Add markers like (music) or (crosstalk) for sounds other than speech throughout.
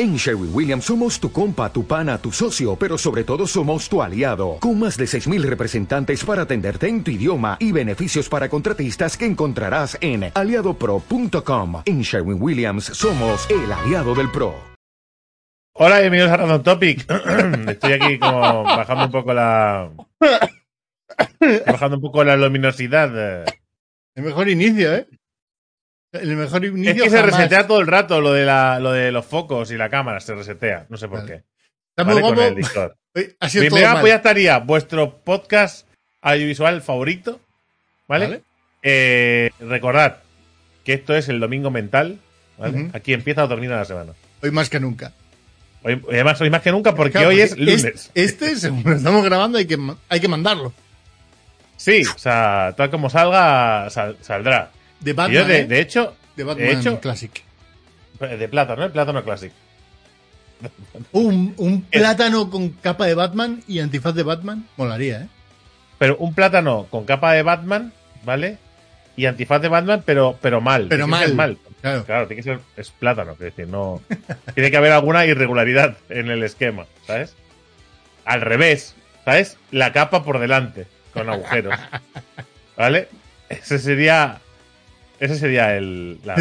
En Sherwin Williams somos tu compa, tu pana, tu socio, pero sobre todo somos tu aliado, con más de 6.000 representantes para atenderte en tu idioma y beneficios para contratistas que encontrarás en aliadopro.com. En Sherwin Williams somos el aliado del PRO. Hola, bienvenidos a Random Topic. (clears throat) Estoy aquí como bajando un poco la... Bajando un poco la luminosidad. El mejor inicio, ¿eh? El mejor inicio Es que se jamás. resetea todo el rato lo de, la, lo de los focos y la cámara, se resetea. No sé por Vale. qué. Vale, con guapo. el Discord. (laughs) Ha sido todo mal. pues ya estaría vuestro podcast audiovisual favorito. ¿Vale? Vale. Eh, recordad que esto es el domingo mental. ¿vale? Aquí empieza o termina la semana. Hoy más que nunca. Hoy, además, hoy más que nunca porque Claro, hoy es lunes. Este, (laughs) según lo estamos grabando, hay que, hay que mandarlo. Sí, o sea, tal como salga, sal- saldrá. De Batman. yo, de, ¿eh? de hecho, de Batman de hecho- Classic. de plátano, el plátano clásico. Un, un plátano con capa de Batman y antifaz de Batman. Molaría, ¿eh? Pero un plátano con capa de Batman, ¿vale? Y antifaz de Batman, pero, pero mal. Pero mal. mal. Claro. tiene que ser. Es plátano, es decir, no. (laughs) tiene que haber alguna irregularidad en el esquema, ¿sabes? Al revés, ¿sabes? La capa por delante, con agujeros. ¿Vale? Ese sería. Ese sería el. La.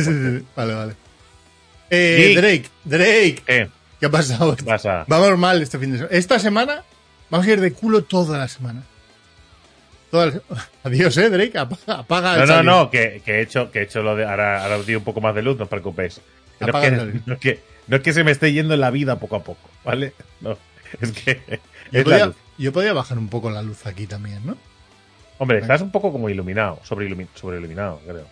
Vale, vale. Eh. Drake, Drake. ¿Qué ¿Qué ha pasado? pasa? Vamos mal este fin de semana. Esta semana vamos a ir de culo toda la semana. Toda la- (laughs) Adiós, eh, Drake. Apaga, apaga el No, no, no, que, que he hecho, que he hecho lo de. Ahora, ahora os digo un poco más de luz, no os preocupéis. No es que, no, es que, no es que se me esté yendo en la vida poco a poco, ¿vale? No, es que. Yo Es la podía, luz. yo podía bajar un poco la luz aquí también, ¿no? Hombre, estás un poco como iluminado, sobre, iluminado, creo.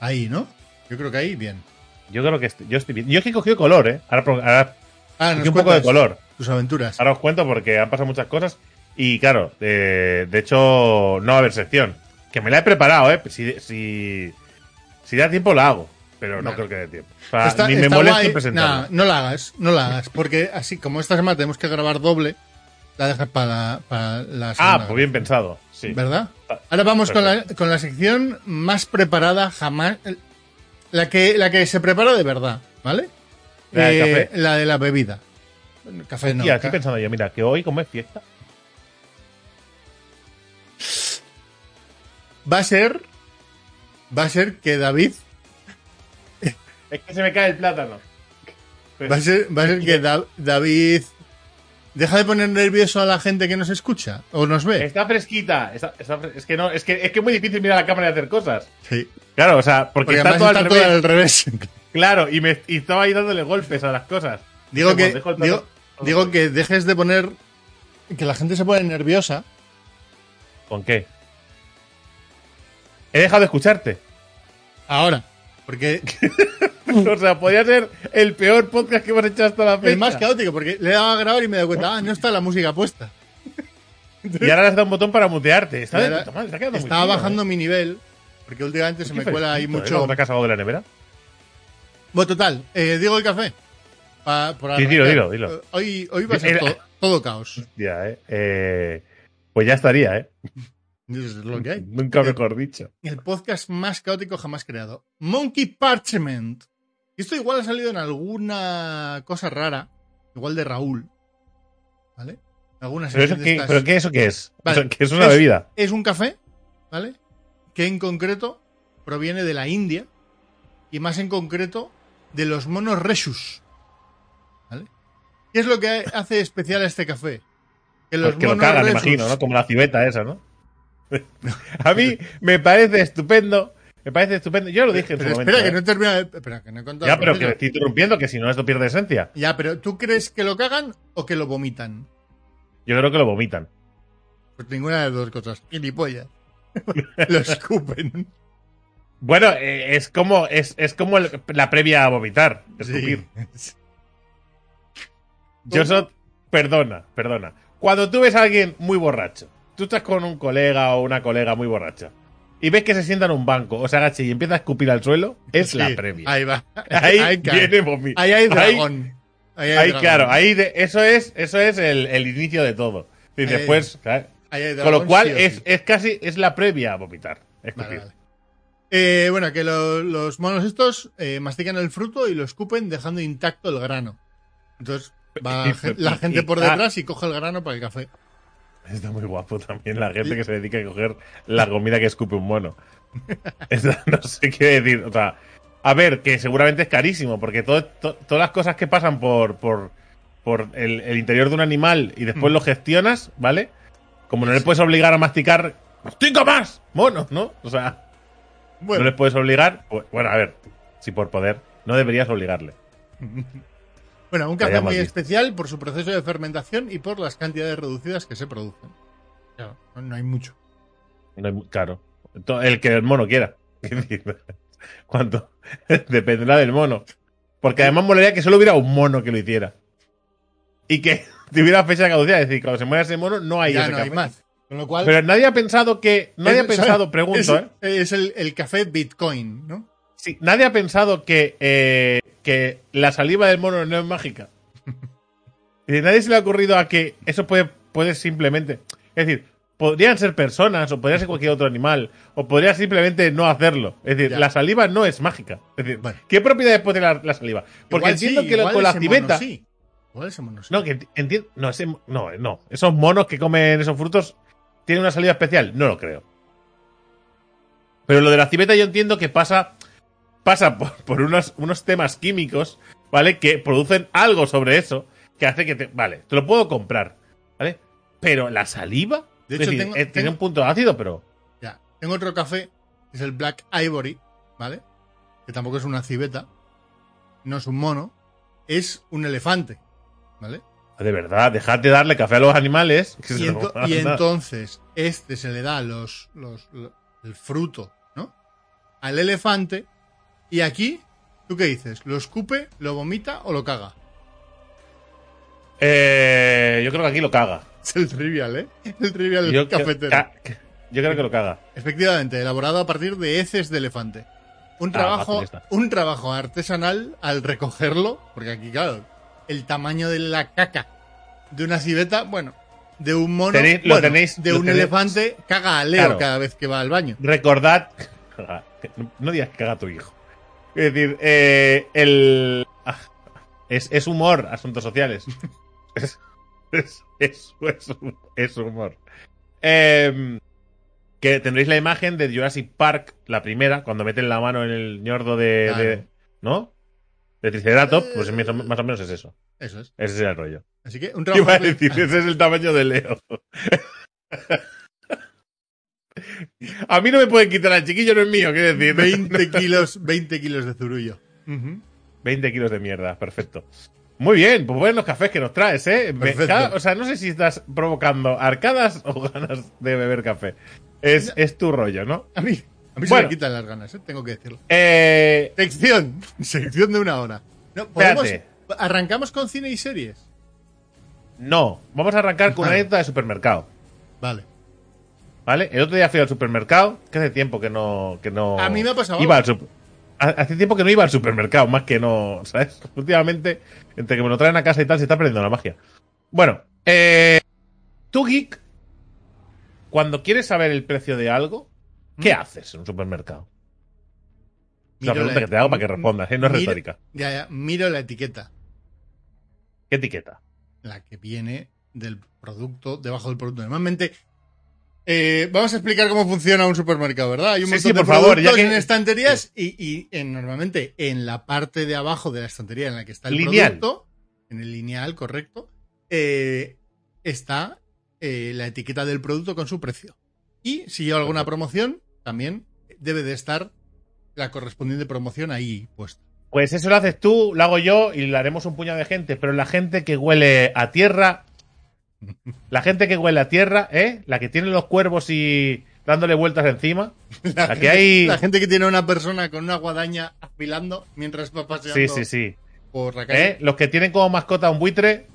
Ahí, ¿no? Yo creo que ahí, bien. Yo creo que est- yo estoy bien. Yo es que he cogido color, ¿eh? Ahora, ahora Ah, un poco de color. Tus aventuras. Ahora os cuento porque han pasado muchas cosas. Y claro, eh, de hecho, no va a haber sección. Que me la he preparado, ¿eh? Si, si, si da tiempo, la hago. Pero no Vale. creo que dé tiempo. O sea, Está- ni me molesto presentarla. Nah, no la hagas, no la hagas. Porque así como esta semana tenemos que grabar doble, la dejas para, para la Ah, pues bien pensado. Sí. ¿Verdad? Ah, Ahora vamos con la, con la sección más preparada jamás. La que, la que se prepara de verdad, ¿vale? La del Eh, café. la de la bebida. Café no. Estoy ca- pensando yo, mira, que hoy, como es fiesta, Va a ser. Va a ser que David. es que se me cae el plátano. Va a ser, va a ser que Da- David. Deja de poner nervioso a la gente que nos escucha o nos ve. Está fresquita. está- está fre- es que no, es que es que muy difícil mirar a la cámara y hacer cosas. Sí. Claro, o sea, porque, Porque está todo está al todo revés. al revés. Claro, y me y estaba ahí dándole golpes a las cosas. Digo que, digo, digo que dejes de poner. Que la gente se pone nerviosa. ¿Con qué? He dejado de escucharte. Ahora. Porque (laughs) (laughs) o sea, podría ser el peor podcast que hemos hecho hasta la fecha. el más caótico, porque le he dado a grabar y me he dado cuenta, (laughs) ah, no está la música puesta. Y ahora le has dado un botón para mutearte. Está de Ahora puta madre, está quedando muy Estaba bajando ¿eh? mi nivel, porque últimamente se me cuela ahí mucho. ¿No te has de la nevera? Bueno, total, eh, digo el café. Pa- por Sí, dilo, dilo, dilo. Hoy, hoy va a ser todo, todo caos. ¿eh? Eh, Pues ya estaría, ¿eh? Es lo que hay. (laughs) Nunca mejor dicho. El podcast más caótico jamás creado. Monkey Parchment. Esto igual ha salido en alguna cosa rara. Igual de Raúl. ¿Vale? Algunas ¿Pero, eso estas- ¿pero qué eso qué es? Vale. O sea, ¿qué es una bebida? Es un café, ¿vale? Que en concreto proviene de la India y más en concreto de los monos reshus. ¿Vale? ¿Qué es lo que hace especial a este café? Que los que lo monos cagan, reshus- imagino, ¿no? Como la civeta esa, ¿no? (laughs) A mí me parece estupendo. Me parece estupendo. Yo lo dije en Pero su espera, momento. que ¿eh? no he terminado. de- Espera, que no he contado. Ya, pero que proceso. estoy interrumpiendo, que si no esto pierde esencia. Ya, pero ¿tú crees que lo cagan o que lo vomitan? Yo creo que lo vomitan. Pues ninguna de las dos cosas. Gilipollas. (laughs) lo escupen. Bueno, eh, es como es, es como el- la previa a vomitar, Sí. escupir. Yo soy... Perdona, perdona. Cuando tú ves a alguien muy borracho, tú estás con un colega o una colega muy borracha, y ves que se sienta en un banco o se agacha y empieza a escupir al suelo, es la previa. Ahí va. (laughs) Ahí, viene vomi- Ahí hay dragón. Ahí hay ahí, dragón. claro, ahí de- eso es, eso es el, el inicio de todo. Y después, con lo cual sí es, sí. es casi es la previa a vomitar. escupir. Vale, vale. Eh, bueno, que lo- los monos estos eh, mastican el fruto y lo escupen dejando intacto el grano. Entonces va la gente por ah. detrás y coge el grano para el café. (laughs) Está muy guapo también la gente que se dedica a coger la comida que escupe un mono. (laughs) No sé qué decir. O sea, a ver, que seguramente es carísimo, porque todo- to- todas las cosas que pasan por, por, por el, el interior de un animal y después Mm. lo gestionas, ¿vale? Como no le puedes obligar a masticar, ¡mastica más! Monos, ¿no? O sea, Bueno, no les puedes obligar. pues, bueno, a ver, si por poder, no deberías obligarle. (laughs) bueno, un café muy especial por su proceso de fermentación y por las cantidades reducidas que se producen. Claro, no, hay mucho. No hay claro. El que el mono quiera. (laughs) ¿Cuánto? (laughs) Dependerá del mono. Porque además molaría que solo hubiera un mono que lo hiciera. Y que (laughs) tuviera fecha de caducidad. Es decir, cuando se muera ese mono, no hay ya ese no hay más. Con lo cual. Pero nadie ha pensado que. Nadie ha pensado, pregunto, es, ¿eh? Es el, el café Bitcoin, ¿no? Sí, nadie ha pensado que, eh, que la saliva del mono no es mágica. (laughs) Decir, nadie se le ha ocurrido a que eso puede, puede simplemente. Es decir, podrían ser personas, o podría ser cualquier otro animal, o podría simplemente no hacerlo. Es decir, Ya. la saliva no es mágica. Es decir. ¿qué propiedades puede tener la, la saliva? Porque Igual entiendo sí, que lo- con la civeta. mono sí. Igual ese mono sí. No, que entiendo. No, ese- no, no. Esos monos que comen esos frutos tienen una saliva especial. No lo creo. Pero lo de la civeta yo entiendo que pasa. Pasa por, por unos, unos temas químicos, ¿vale? Que producen algo sobre eso. Que hace que te. Vale, te lo puedo comprar. ¿Vale? Pero la saliva. De hecho, decir, tengo- eh, tiene un punto ácido, pero. Ya. Tengo otro café, que es el Black Ivory, ¿vale? Que tampoco es una civeta, no es un mono, es un elefante, ¿vale? De verdad, dejad de darle café a los animales. que Y, ento- entonces, este se le da los, los, lo- el fruto, ¿no? Al elefante, y aquí, ¿tú qué dices? ¿Lo escupe, lo vomita o lo caga? Eh, yo creo que aquí lo caga. (laughs) Es el trivial, ¿eh? El trivial Yo, cafetero. ca- yo creo que lo caga. Efectivamente, elaborado a partir de heces de elefante. Un Ah, trabajo, un trabajo artesanal al recogerlo, porque aquí, claro, el tamaño de la caca de una civeta, bueno, de un mono, Tenéis- lo tenéis- de lo un tenéis- elefante, caga a Leo Claro. cada vez que va al baño. Recordad. (laughs) No digas que caga tu hijo. Es decir, eh, el. ah, Es, es humor, asuntos sociales. (laughs) Es, es, es, humor. Em, que tendréis la imagen de Jurassic Park, la primera, cuando meten la mano en el ñordo de. Claro. de- ¿No? De Triceratops, pues más o- más o menos es eso. Eso es. Ese es el rollo. Así que un trabajo. (laughs) Iba a decir, ese es el tamaño de Leo. (laughs) A mí no me pueden quitar al chiquillo, no es mío, quiero decir. 20 (laughs) kilos, 20 kilos de zurullo. Ujú. 20 kilos de mierda, perfecto. Muy bien, pues buenos cafés que nos traes, ¿eh? Cada- o sea, no sé si estás provocando arcadas o ganas de beber café. Es, es tu rollo, ¿no? A mí, a mí se me quitan las ganas, ¿eh? tengo que decirlo. Eh, Sección. (laughs) Sección de una hora. No, ¿podemos- Espérate. ¿Arrancamos con cine y series? no, vamos a arrancar con una anécdota de supermercado. Vale. ¿Vale? El otro día fui al supermercado, que hace tiempo que no. Que no A mí me ha pasado Iba al Hace tiempo que no iba al supermercado, más que no. (laughs) ¿Sabes? Últimamente, entre que me lo traen a casa y tal, se está perdiendo la magia. Bueno, eh. Tú, geek, cuando quieres saber el precio de algo, ¿qué ¿Mm? haces en un supermercado? Es una pregunta la- que te hago para que respondas, ¿eh? No es miro- retórica. Ya, ya, miro la etiqueta, ¿Qué etiqueta? la que viene del producto, debajo del producto. Normalmente, eh, vamos a explicar cómo funciona un supermercado, ¿verdad? Hay un Sí, montón sí, de por favor, productos ya que- en estanterías y, y en- normalmente en la parte de abajo de la estantería en la que está el Lineal. producto, en el lineal, correcto, eh, está eh, la etiqueta del producto con su precio. Y si lleva alguna promoción, también debe de estar la correspondiente promoción ahí puesta. Pues eso lo haces tú, lo hago yo y lo haremos un puñado de gente, pero la gente que huele a tierra, (laughs) la gente que huele a tierra, ¿eh? La que tiene los cuervos y dándole vueltas encima, (laughs) La, La que gente, hay- la gente que tiene una persona con una guadaña afilando mientras va paseando sí, sí, sí, por la calle. ¿eh? Los que tienen como mascota un buitre,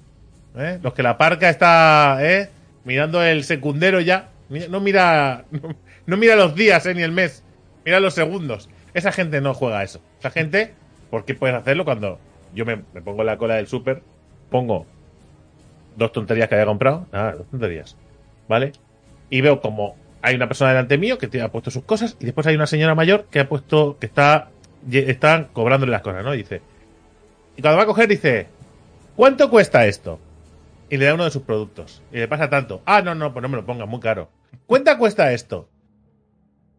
¿eh? Los que la parca está, ¿eh? Mirando el secundero ya, no mira, no, (laughs) no mira los días, ¿eh? Ni el mes, mira los segundos. Esa gente no juega eso. Esa gente, ¿por qué puedes hacerlo cuando yo me, me pongo en la cola del súper, pongo dos tonterías que había comprado, nada, dos tonterías, ¿vale? Y veo como hay una persona delante mío que ha puesto sus cosas y después hay una señora mayor que ha puesto, que está, están cobrándole las cosas, ¿no? Y dice, y cuando va a coger dice, ¿cuánto cuesta esto? Y le da uno de sus productos. Y le pasa tanto. Ah, no, no, pues no me lo pongas, muy caro. ¿Cuánto cuesta esto?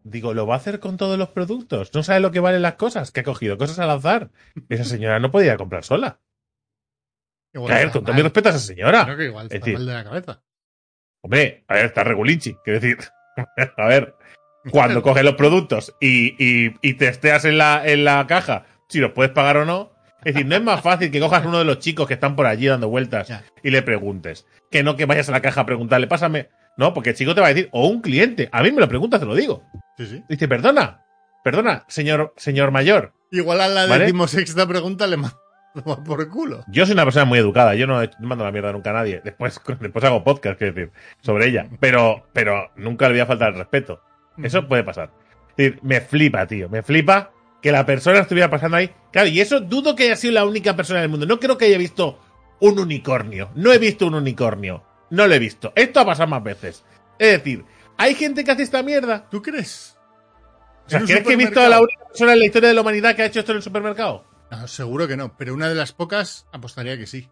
Digo, ¿lo va a hacer con todos los productos? ¿No sabe lo que valen las cosas? Que ha cogido cosas al azar. Esa señora no podía comprar sola. Igual A ver, está con todo mi respeto a esa señora. Creo que igual Es está decir, mal de la cabeza. Hombre, a ver, está regulinchi. Quiero decir, (laughs) a ver, cuando (laughs) coges los productos y, y, y testeas en la, en la caja si los puedes pagar o no. Es decir, no es más fácil que cojas uno de los chicos que están por allí dando vueltas Ya. y le preguntes. Que no que vayas a la caja a preguntarle, pásame. No, porque el chico te va a decir, o un cliente. A mí me lo pregunta, te lo digo. Sí, sí. Dice, perdona, perdona, señor, señor mayor. Igual a la ¿Vale? decimosexta pregunta le mando (laughs) por culo. Yo soy una persona muy educada, yo no, he- no mando la mierda nunca a nadie. (laughs) Después, después hago podcast, quiero decir, sobre ella. Pero, pero nunca le voy a faltar el respeto. Eso puede pasar. Es decir, me flipa, tío. Me flipa que la persona estuviera pasando ahí. Claro, y eso dudo que haya sido la única persona del mundo. No creo que haya visto un unicornio. No he visto un unicornio. No lo he visto. Esto ha pasado más veces. Es decir, hay gente que hace esta mierda. ¿Tú crees? O sea, ¿En un ¿Crees que he visto a la única persona en la historia de la humanidad que ha hecho esto en el supermercado? No, seguro que no, pero una de las pocas apostaría que sí.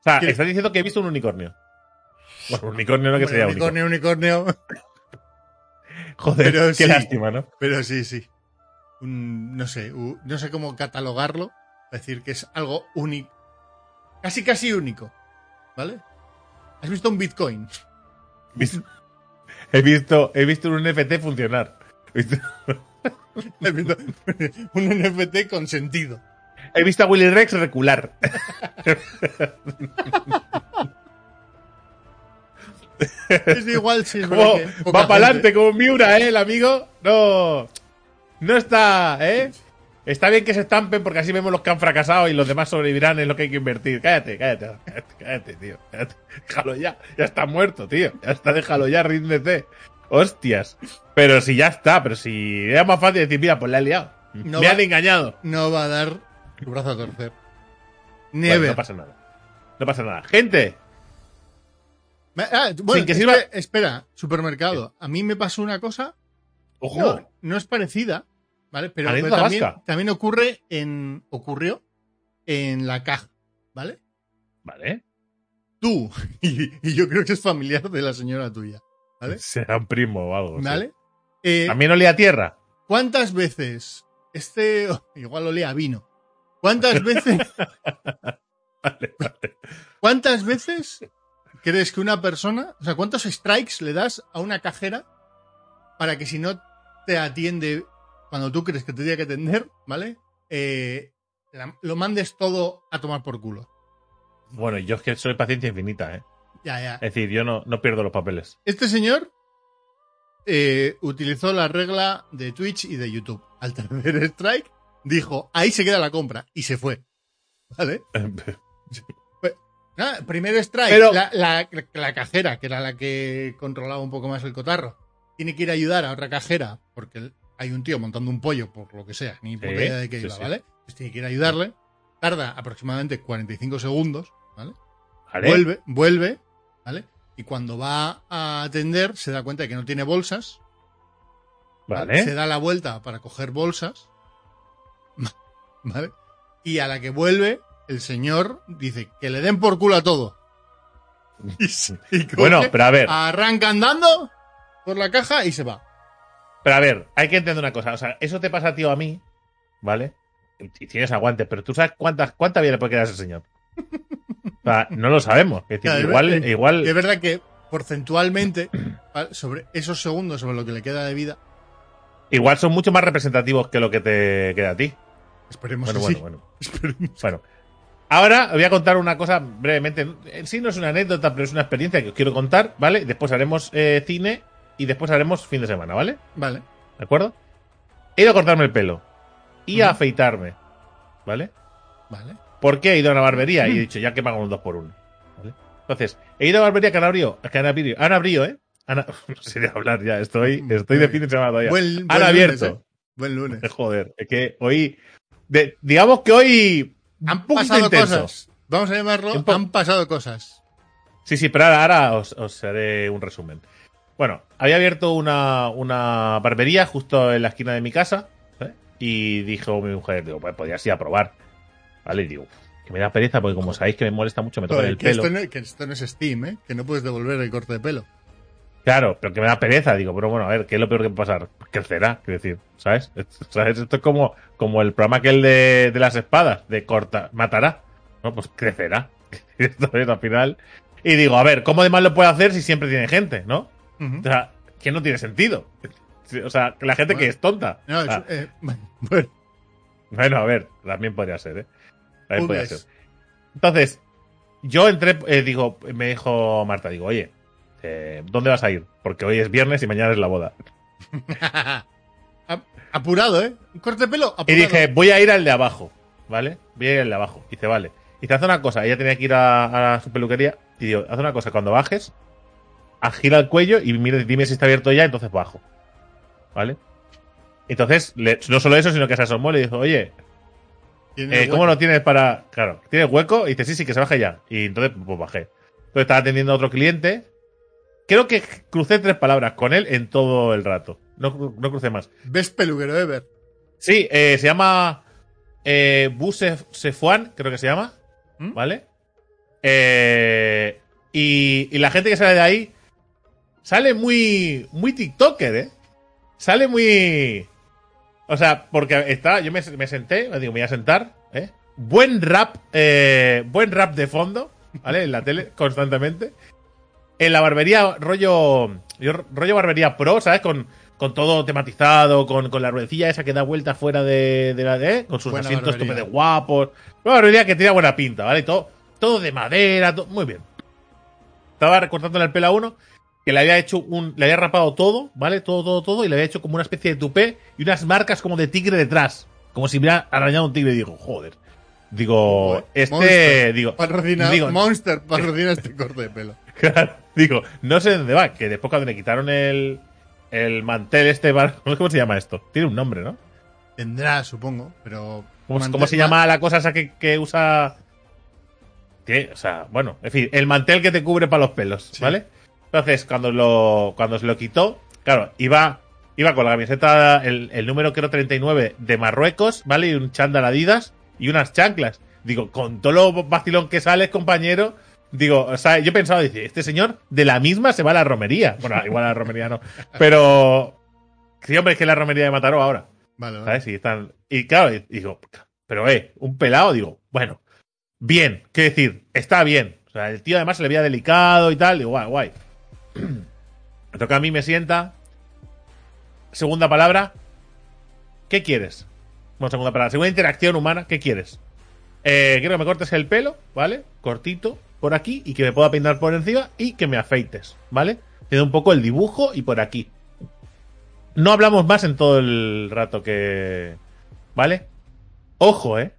O sea, ¿Qué? estás diciendo que he visto un unicornio. Bueno, un unicornio no que Hombre, sería único. unicornio, unicornio. (laughs) Joder, Pero qué sí. lástima, ¿no? Pero sí, sí. Un- no sé, no sé cómo catalogarlo. Decir que es algo único. Casi, casi único. ¿Vale? ¿Has visto un Bitcoin? He visto, he visto un NFT funcionar. He visto- ¿Has (laughs) visto (laughs) (laughs) un NFT con sentido? He visto a Willy Rex recular. Es igual si es Como- va para adelante como Miura, ¿eh? El amigo. No. No está, ¿eh? Está bien que se estampen porque así vemos los que han fracasado y los demás sobrevivirán en lo que hay que invertir. Cállate, cállate, cállate, cállate, tío. Cállate. Déjalo ya. Ya está muerto, tío. Ya está, déjalo ya, ríndete. Hostias. Pero si ya está, pero si era más fácil decir, mira, pues la he liado. No Me va- han engañado. No va a dar tu brazo a torcer. Bueno, no pasa nada. No pasa nada. Gente, Ah, bueno, que sirva- espera, supermercado. A mí me pasó una cosa ojo. No, no es parecida, ¿vale? Pero, también ocurre en. ocurrió en la caja, ¿vale? Vale. Tú, (laughs) y, y yo creo que es familiar de la señora tuya, ¿vale? (laughs) Será un primo o algo. sí. ¿Vale? Eh, También olía a tierra. ¿Cuántas veces este. (laughs) igual olía a vino. ¿Cuántas (laughs) veces. Vale, vale. ¿Cuántas veces crees que una persona. O sea, ¿cuántos strikes le das a una cajera para que si no te atiende cuando tú crees que te tiene que atender, ¿vale? Eh, la- lo mandes todo a tomar por culo. Bueno, yo es que soy paciencia infinita, ¿eh? Ya, ya. Es decir, yo no, no pierdo los papeles. Este señor eh, utilizó la regla de Twitch y de YouTube. Al tercer (laughs) strike, dijo, ahí se queda la compra. Y se fue. ¿Vale? (laughs) Ah, primer strike, Pero- la, la- la cajera, que era la que controlaba un poco más el cotarro, tiene que ir a ayudar a otra cajera, porque hay un tío montando un pollo, por lo que sea, ni puta idea de qué sí, iba, sí. ¿vale? Pues tiene que ir a ayudarle, tarda aproximadamente 45 segundos, ¿vale? ¿Vale? Vuelve, vuelve, ¿vale? Y cuando va a atender, se da cuenta de que no tiene bolsas, Vale. se da la vuelta para coger bolsas, (laughs) ¿vale? Y a la que vuelve, el señor dice que le den por culo a todo. (laughs) Y, se- y coge, Bueno, pero a ver, arranca andando por la caja y se va. pero a ver, hay que entender una cosa. O sea, eso te pasa, tío, a mí, ¿vale? Y tienes aguantes, pero tú sabes cuántas, cuánta vida le puede quedar a ese señor. O sea, no lo sabemos. Es decir, Claro, igual, es- igual. Es verdad que porcentualmente, (clears throat) sobre esos segundos, sobre lo que le queda de vida, Igual son mucho más representativos que lo que te queda a ti. esperemos Bueno, que bueno, sí. bueno. (laughs) Esperemos. Bueno. Ahora os voy a contar una cosa brevemente. En sí no es una anécdota, pero es una experiencia que os quiero contar, ¿vale? Después haremos eh, cine y después haremos fin de semana, ¿vale? Vale, ¿De acuerdo? He ido a cortarme el pelo y a afeitarme, ¿vale? vale. ¿Por qué he ido a una barbería? Y he dicho, ya que pago un 2 por 1 ¿vale? Entonces, he ido a la barbería que han abrido, que han abierto, han abierto, ¿eh? (laughs) No sé de hablar ya, estoy, estoy de fin de semana todavía. Buen, han buen abierto. lunes, ¿eh? Buen lunes. (laughs) Joder, es que hoy, de- digamos que hoy Han pasado intenso. cosas. Vamos a llamarlo, han pasado cosas. Sí, sí, pero ahora, ahora os, os haré un resumen. Bueno, había abierto una, una barbería justo en la esquina de mi casa ¿eh? y dijo mi mujer, digo, pues podrías ir a probar. ¿Vale? Y digo, que me da pereza porque como sabéis que me molesta mucho, me toca el que, pelo. esto no, que esto no es Steam, ¿eh? Que no puedes devolver el corte de pelo. Claro, pero que me da pereza, digo, pero bueno, a ver, ¿qué es lo peor que puede pasar? Crecerá, quiero decir, ¿sabes? (laughs) ¿Sabes? Esto es como, como el programa aquel de, de las espadas, de corta, matará. No, pues crecerá. (laughs) Esto es al final. Y digo, a ver, ¿cómo de mal lo puede hacer si siempre tiene gente, no? O sea, que no tiene sentido. O sea, la gente que es tonta. No, eh, (laughs) bueno, bueno, a ver, también podría ser, ¿eh? También ser. Entonces, yo entré, eh, digo, me dijo Marta, digo, oye, eh, ¿dónde vas a ir? Porque hoy es viernes y mañana es la boda. (laughs) Ap- Apurado, ¿eh? Un corte de pelo apurado. Y dije, voy a ir al de abajo, ¿vale? Voy a ir al de abajo. Y dice, vale. Y te hace una cosa, ella tenía que ir a, a su peluquería. Y digo, haz una cosa, cuando bajes, agila el cuello y mire, dime si está abierto ya, entonces bajo. ¿Vale? Entonces, le- no solo eso, sino que se asomó y le dijo, oye, eh, ¿cómo lo tienes para...? Claro, ¿tienes hueco? Y dice, sí, sí, que se baje ya. Y entonces, pues bajé. Entonces estaba atendiendo a otro cliente. Creo que crucé tres palabras con él en todo el rato. No, cru- no crucé más. Best peluquero ever. Sí, eh, se llama eh, Sefuan, creo que se llama. ¿Mm? ¿Vale? Eh, y, y la gente que sale de ahí sale muy, muy TikToker, ¿eh? Sale muy. O sea, porque está. Yo me, me senté, me digo, me voy a sentar, ¿eh? Buen rap, eh, buen rap de fondo, ¿vale? En la tele, constantemente. En la barbería, rollo. rollo barbería pro, ¿sabes? Con, con todo tematizado, con, con la ruedecilla esa que da vuelta fuera de, de la. ¿eh? Con sus Buena asientos tope de guapos. Una barbería que tiene buena pinta, ¿vale? Todo, todo de madera, todo, muy bien. Estaba recortándole el pelo a uno que le había hecho un. Le había rapado todo, ¿vale? Todo, todo, todo. Y le había hecho como una especie de tupé y unas marcas como de tigre detrás. Como si hubiera arañado un tigre. Y digo, joder. Digo, este. Digo, Patrocina, digo, Monster patrocina (laughs) este corte de pelo. (laughs) Claro, digo, no sé dónde va, que después cuando le quitaron el, el mantel este, (laughs) bar- ¿cómo se llama esto? Tiene un nombre, ¿no? Tendrá, supongo, pero. ¿Cómo, mantel- cómo se llama la cosa esa que, que usa? Que, o sea, bueno, en fin, el mantel que te cubre para los pelos, Sí. ¿vale? Entonces, cuando lo, cuando se lo quitó, claro, iba, iba con la camiseta, el, el número creo 39 de Marruecos, ¿vale? Y un chándal Adidas y unas chanclas. Digo, con todo lo vacilón que sales, compañero, digo, o sea, yo pensaba, dice, este señor de la misma se va a la romería. Bueno, (laughs) igual a la romería no. Pero, sí, hombre, es que es la romería de Mataró ahora. Vale, vale. ¿Sabes? Y están. Y claro, digo, pero eh, un pelado, digo, bueno, bien, qué decir, está bien. O sea, el tío además se le veía delicado y tal, digo, guay, guay. Me (clears throat) toca a mí, me sienta. Segunda palabra. ¿Qué quieres? Bueno, segunda palabra. Segunda interacción humana, ¿qué quieres? Eh, quiero que me cortes el pelo, ¿vale? Cortito, por aquí, y que me pueda peinar por encima y que me afeites, ¿vale? Tiene un poco el dibujo y por aquí. No hablamos más en todo el rato que. ¿Vale? Ojo, ¿eh?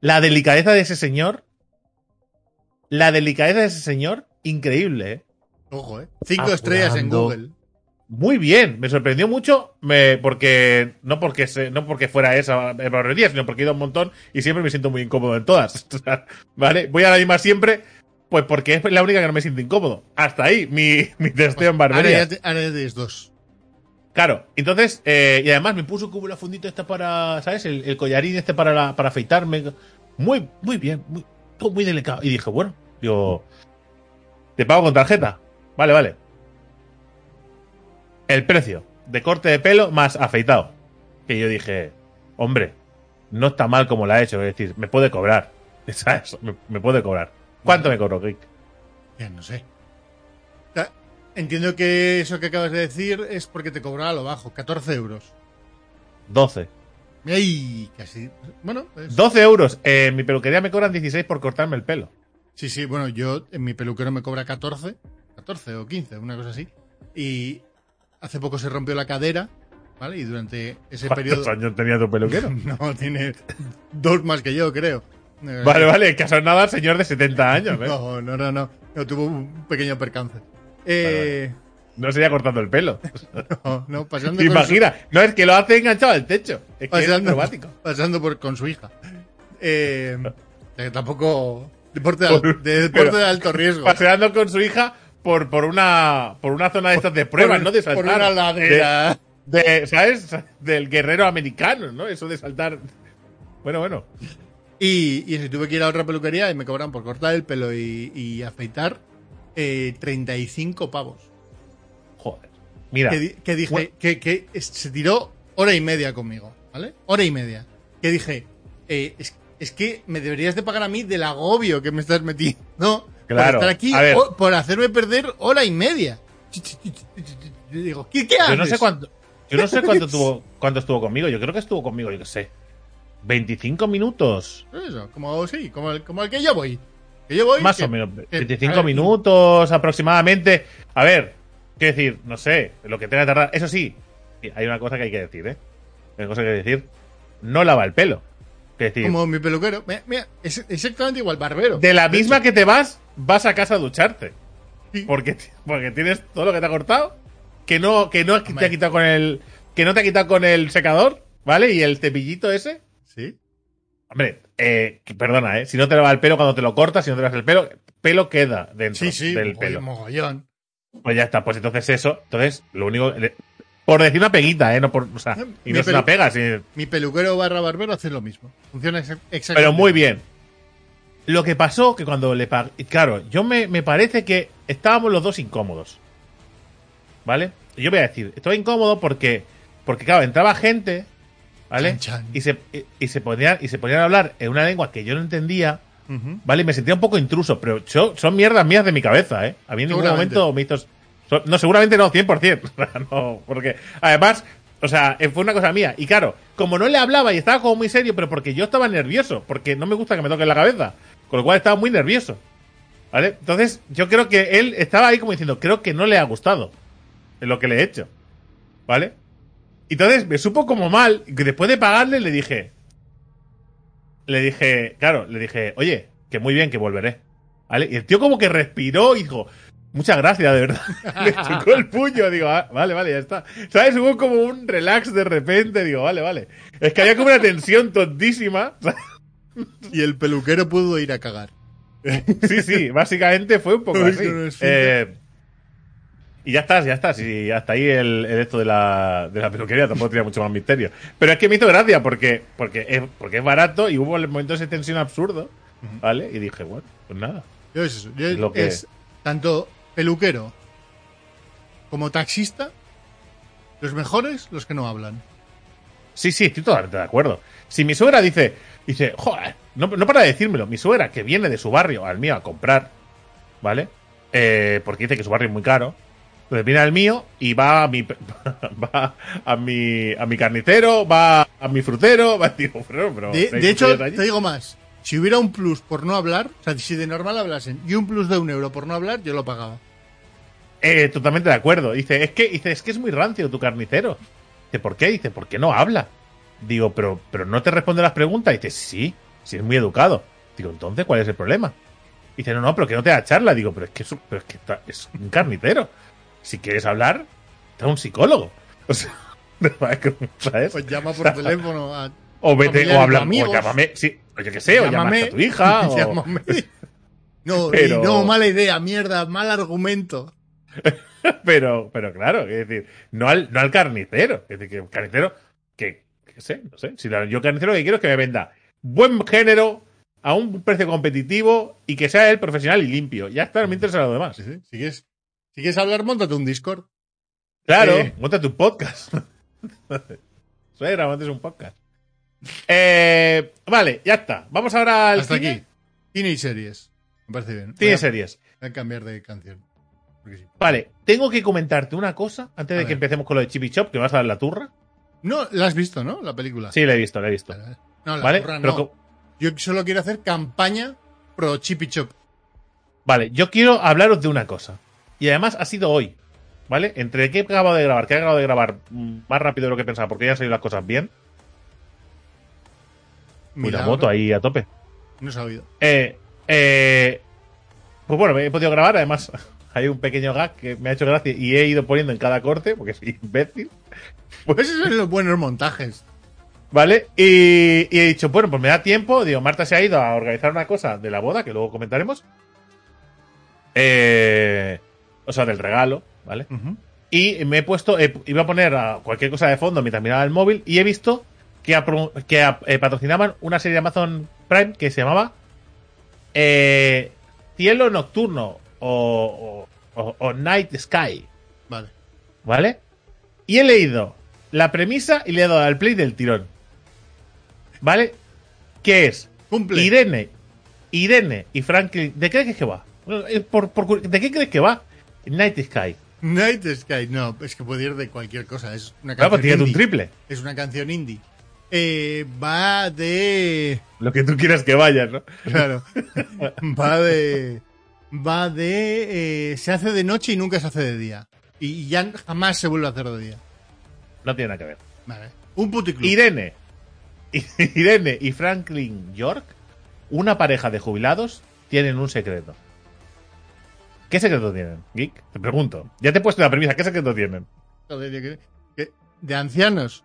La delicadeza de ese señor. La delicadeza de ese señor, increíble, ¿eh? Ojo, ¿eh? Cinco estrellas en. Google. Muy bien, me sorprendió mucho, me, porque no porque se, no porque fuera esa barbería, sino porque he ido un montón y siempre me siento muy incómodo en todas. (laughs) ¿Vale? Voy a la misma siempre, pues porque es la única que no me siento incómodo. Hasta ahí, mi, (laughs) mi testeo en Ahora barbería. ya, te- ahora ya tienes dos. Claro, entonces, eh, y además me puso como la fundita esta para, ¿sabes? El, el collarín este para, la- para afeitarme. Muy, muy bien, muy, muy delicado. Y dije, bueno, digo, ¿te pago con tarjeta? Vale, vale. El precio de corte de pelo más afeitado. Que yo dije, hombre, no está mal como la ha hecho. Es decir, me puede cobrar. (laughs) ¿Sabes? Me, me puede cobrar. ¿Cuánto me cobró, Rick? Ya no sé. Entiendo que eso que acabas de decir es porque te cobraba lo bajo, 14 euros. 12. ¡Ay! Casi. Bueno, es- 12 euros. Eh, en mi peluquería me cobran 16 por cortarme el pelo. sí, sí, bueno, yo en mi peluquero me cobra 14, 14 o 15, una cosa así. Y hace poco se rompió la cadera, ¿vale? Y durante ese ¿Cuántos periodo. años tenía tu peluquero? (laughs) No, tiene dos más que yo, creo. Vale, vale, que ha sonado al señor de 70 años, ¿eh? (laughs) No, no, no, no. No, tuvo un pequeño percance. Eh, No sería cortando el pelo. (laughs) no, no, pasando ¿Te con su- imaginas? No, es que lo hace enganchado al techo. Es que es pasando, pasando por, con su hija. Eh, tampoco. Deporte de, al- Por- de, deporte pero- de alto riesgo. Paseando con su hija por, por una por una zona de estas de pruebas, Por- ¿no? De saltar. Por una ladera. De, de- ¿Sabes? Del guerrero americano, ¿no? Eso de saltar. Bueno, bueno. Y, y eso, tuve que ir a otra peluquería y me cobran por cortar el pelo y, y afeitar eh, 35 pavos. Joder. Mira. Que, que dije, Bueno. que, que se tiró hora y media conmigo, ¿vale? Hora y media. Que dije, eh, es, es que me deberías de pagar a mí del agobio que me estás metiendo. Claro, Por estar aquí, o- por hacerme perder hora y media. Yo digo, ¿qué, qué haces? Yo no sé cuánto. Yo no sé cuánto (laughs) tuvo, cuánto estuvo conmigo. Yo creo que estuvo conmigo, yo qué sé. 25 minutos. Eso, como sí, como el, como el que yo voy. Que yo voy. Más que- o menos. que- 25 a ver, minutos aproximadamente. A ver, quiero decir, no sé, lo que tenga que tardar. Eso sí, hay una cosa que hay que decir, ¿eh? Hay una cosa que decir. No lava el pelo. Decir, Como mi peluquero. Mira, mira, es exactamente igual, barbero. de la misma que te vas, vas a casa a ducharte. Sí. Porque, porque tienes todo lo que te ha cortado. Que no, que no te ha quitado con el. Que no te ha quitado con el secador, ¿vale? Y el cepillito ese. Sí. Hombre, eh, perdona, ¿eh? Si no te lava el pelo cuando te lo cortas, si no te lavas el pelo, pelo queda dentro Sí, sí. del mogollón, pelo. mogollón. Pues ya está, pues entonces eso. Entonces, lo único. Por decir una peguita, ¿eh? No por, o sea, y Mi no es una pega, sí, Mi peluquero barra barbero hace lo mismo. Funciona exa- exactamente. pero muy bien. Lo que pasó que cuando le pagué. Claro, yo me, me parece que estábamos los dos incómodos. ¿Vale? Yo voy a decir, estoy incómodo porque. Porque, claro, entraba gente. ¿Vale? Chan, chan. Y se, y, y se ponían, y se ponían a hablar en una lengua que yo no entendía. ¿Vale? Y me sentía un poco intruso, pero yo- son mierdas mías de mi cabeza, ¿eh? A mí en ningún momento me hizo... No, seguramente no, 100%. (laughs) O sea, no, porque además, o sea, eh, fue una cosa mía. Y claro, como no le hablaba y estaba como muy serio, pero porque yo estaba nervioso, porque no me gusta que me toquen la cabeza, con lo cual estaba muy nervioso. ¿Vale? Entonces, yo creo que él estaba ahí como diciendo, creo que no le ha gustado lo que le he hecho. ¿Vale? Entonces me supo como mal, y después de pagarle le dije, le dije, claro, le dije, oye, que muy bien, que volveré. ¿Vale? Y el tío como que respiró y dijo, muchas gracias, de verdad. (laughs) Le chocó el puño, digo, "Ah, vale, vale, ya está. ¿Sabes? Hubo como un relax de repente, digo, vale, vale. Es que había como una tensión tontísima. (laughs) Y el peluquero pudo ir a cagar. (laughs) Sí, sí, básicamente fue un poco así. no Eh, y ya estás, ya estás. Y hasta ahí el, el esto de la, de la peluquería tampoco tenía mucho más misterio. Pero es que me hizo gracia porque, porque, es, porque es barato y hubo momentos de tensión absurdo. ¿Vale? Y dije, bueno, pues nada. Yo es eso. Yo Lo que- es tanto peluquero como taxista, los mejores, los que no hablan. Sí, sí, estoy totalmente de acuerdo. Si mi suegra dice, dice, joder, no, no para de decírmelo, mi suegra que viene de su barrio al mío a comprar, ¿vale? Eh, porque dice que su barrio es muy caro. Entonces viene al mío y va a mi (laughs) va a mi a mi carnicero, va a mi frutero, va (laughs) digo, pero, pero De, ¿no hay de hecho, te digo más. Si hubiera un plus por no hablar, o sea, si de normal hablasen y un plus de un euro por no hablar, yo lo pagaba. Eh, totalmente de acuerdo. Dice, es que, dice, es que es muy rancio tu carnicero. Dice, ¿por qué? Dice, ¿por qué no habla? Digo, pero, pero no te responde las preguntas. Dice, sí, sí es muy educado. Digo, entonces, ¿cuál es el problema? Dice, no, no, pero que no te da charla. Digo, pero es que es, un- pero es, que está- es un carnicero. Si quieres hablar, está un psicólogo. (laughs) O sea, ¿sabes? Pues llama por teléfono a. O vete, o habla, o llámame, sí, o yo qué sé, o llamas a tu hija, (laughs) o- llámame. (laughs) No, Pero- no, mala idea, mierda, mal argumento. (laughs) pero, pero claro, es decir, no al, no al carnicero. Es decir, que carnicero, que, que sé, no sé. Si yo carnicero lo que quiero es que me venda buen género a un precio competitivo y que sea él profesional y limpio. Ya está, no me interesa lo demás. Sí, sí. Si quieres, si quieres hablar, montate un Discord. Claro, Eh. montate un podcast. (laughs) Suegra, montes un podcast. Eh, vale, ya está. Vamos ahora al Hasta cine. aquí. Cine y series. Me parece bien. A- series. Voy a cambiar de canción. Vale, tengo que comentarte una cosa antes A de que empecemos con lo de Chippy Chop, que vas a dar la turra. No, la has visto, ¿no? La película. Sí, la he visto, la he visto. No, la ¿Vale? turra Pero no. Yo solo quiero hacer campaña pro Chippy Chop. Vale, yo quiero hablaros de una cosa. Y además ha sido hoy. ¿Vale? Entre que he acabado de grabar, que he acabado de grabar mm, más rápido de lo que pensaba, porque ya han salido las cosas bien. Uy, la moto ahí a tope. No se ha oído. Eh, eh, pues bueno, he podido grabar. Además, hay un pequeño gag que me ha hecho gracia y he ido poniendo en cada corte, porque soy imbécil. Pues esos son los buenos montajes. ¿Vale? Y, y he dicho, bueno, pues me da tiempo. Digo, Marta se ha ido a organizar una cosa de la boda, que luego comentaremos. Eh, o sea, del regalo, ¿vale? Y me he puesto, eh, iba a poner a cualquier cosa de fondo mientras miraba el móvil y he visto que, apro- que a- eh, patrocinaban una serie de Amazon Prime que se llamaba eh, Cielo Nocturno o, o- Night Sky, Vale. ¿vale? Y he leído la premisa y le he dado al play del tirón. ¿Vale? ¿Qué es? Cumple. Irene, Irene y Franklin. ¿De qué crees que va? Eh, por- por- ¿De qué crees que va? Night Sky. Night Sky, no, es que puede ir de cualquier cosa. Es una Claro, canción pues tiene un indie. triple. Es una canción indie. Eh, va de. Lo que tú quieras que vaya, ¿no? Claro. (laughs) va de. Va de. eh, se hace de noche y nunca se hace de día. Y ya jamás se vuelve a hacer de día. No tiene nada que ver. Vale. Un puticlub. Irene. (laughs) Irene y Franklin York, una pareja de jubilados, tienen un secreto. ¿Qué secreto tienen, Geek? Te pregunto. Ya te he puesto la premisa. ¿Qué secreto tienen? De ancianos.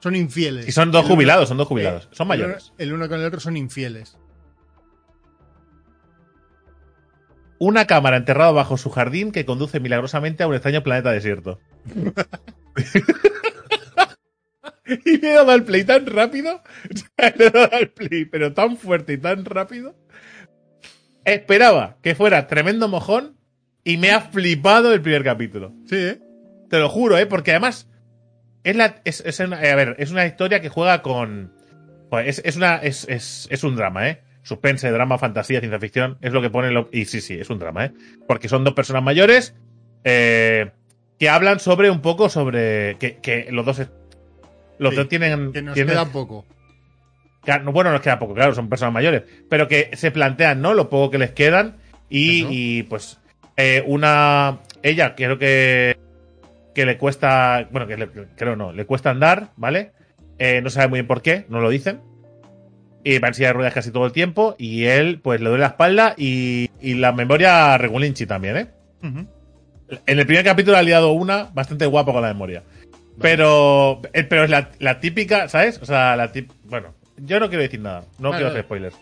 Son infieles. Y son dos jubilados, son dos jubilados. Son mayores. El uno con el otro son infieles. Una cámara enterrada bajo su jardín que conduce milagrosamente a un extraño planeta desierto. (laughs) y le he dado al play tan rápido. (laughs) le he dado al play, pero tan fuerte y tan rápido. Esperaba que fuera tremendo mojón y me ha flipado el primer capítulo. Sí, ¿eh? Te lo juro, ¿eh? Porque además es, la, es, es una, a ver, es una historia que juega con... es, es una, es, es, es un drama, ¿eh? Suspense, drama, fantasía, ciencia ficción. Es lo que pone... Lo, y sí, sí, es un drama, ¿eh? Porque son dos personas mayores eh, que hablan sobre un poco sobre... Que, que los dos... Los Sí, dos tienen... Que nos tienen- queda poco. Bueno, nos queda poco, claro, son personas mayores. Pero que se plantean, ¿no? Lo poco que les quedan. Y, y, pues, eh, una. Ella, creo que. Que le cuesta. Bueno, que le- creo no, le cuesta andar, ¿vale? Eh, no sabe muy bien por qué, no lo dicen. Y va en silla de ruedas casi todo el tiempo. Y él, pues, le duele la espalda y, y la memoria regulinchi también, ¿eh? En el primer capítulo ha liado una bastante guapo con la memoria. Pero, eh, pero es la, la típica, ¿sabes? O sea, la tip, bueno, yo no quiero decir nada, no Vale, quiero hacer spoilers.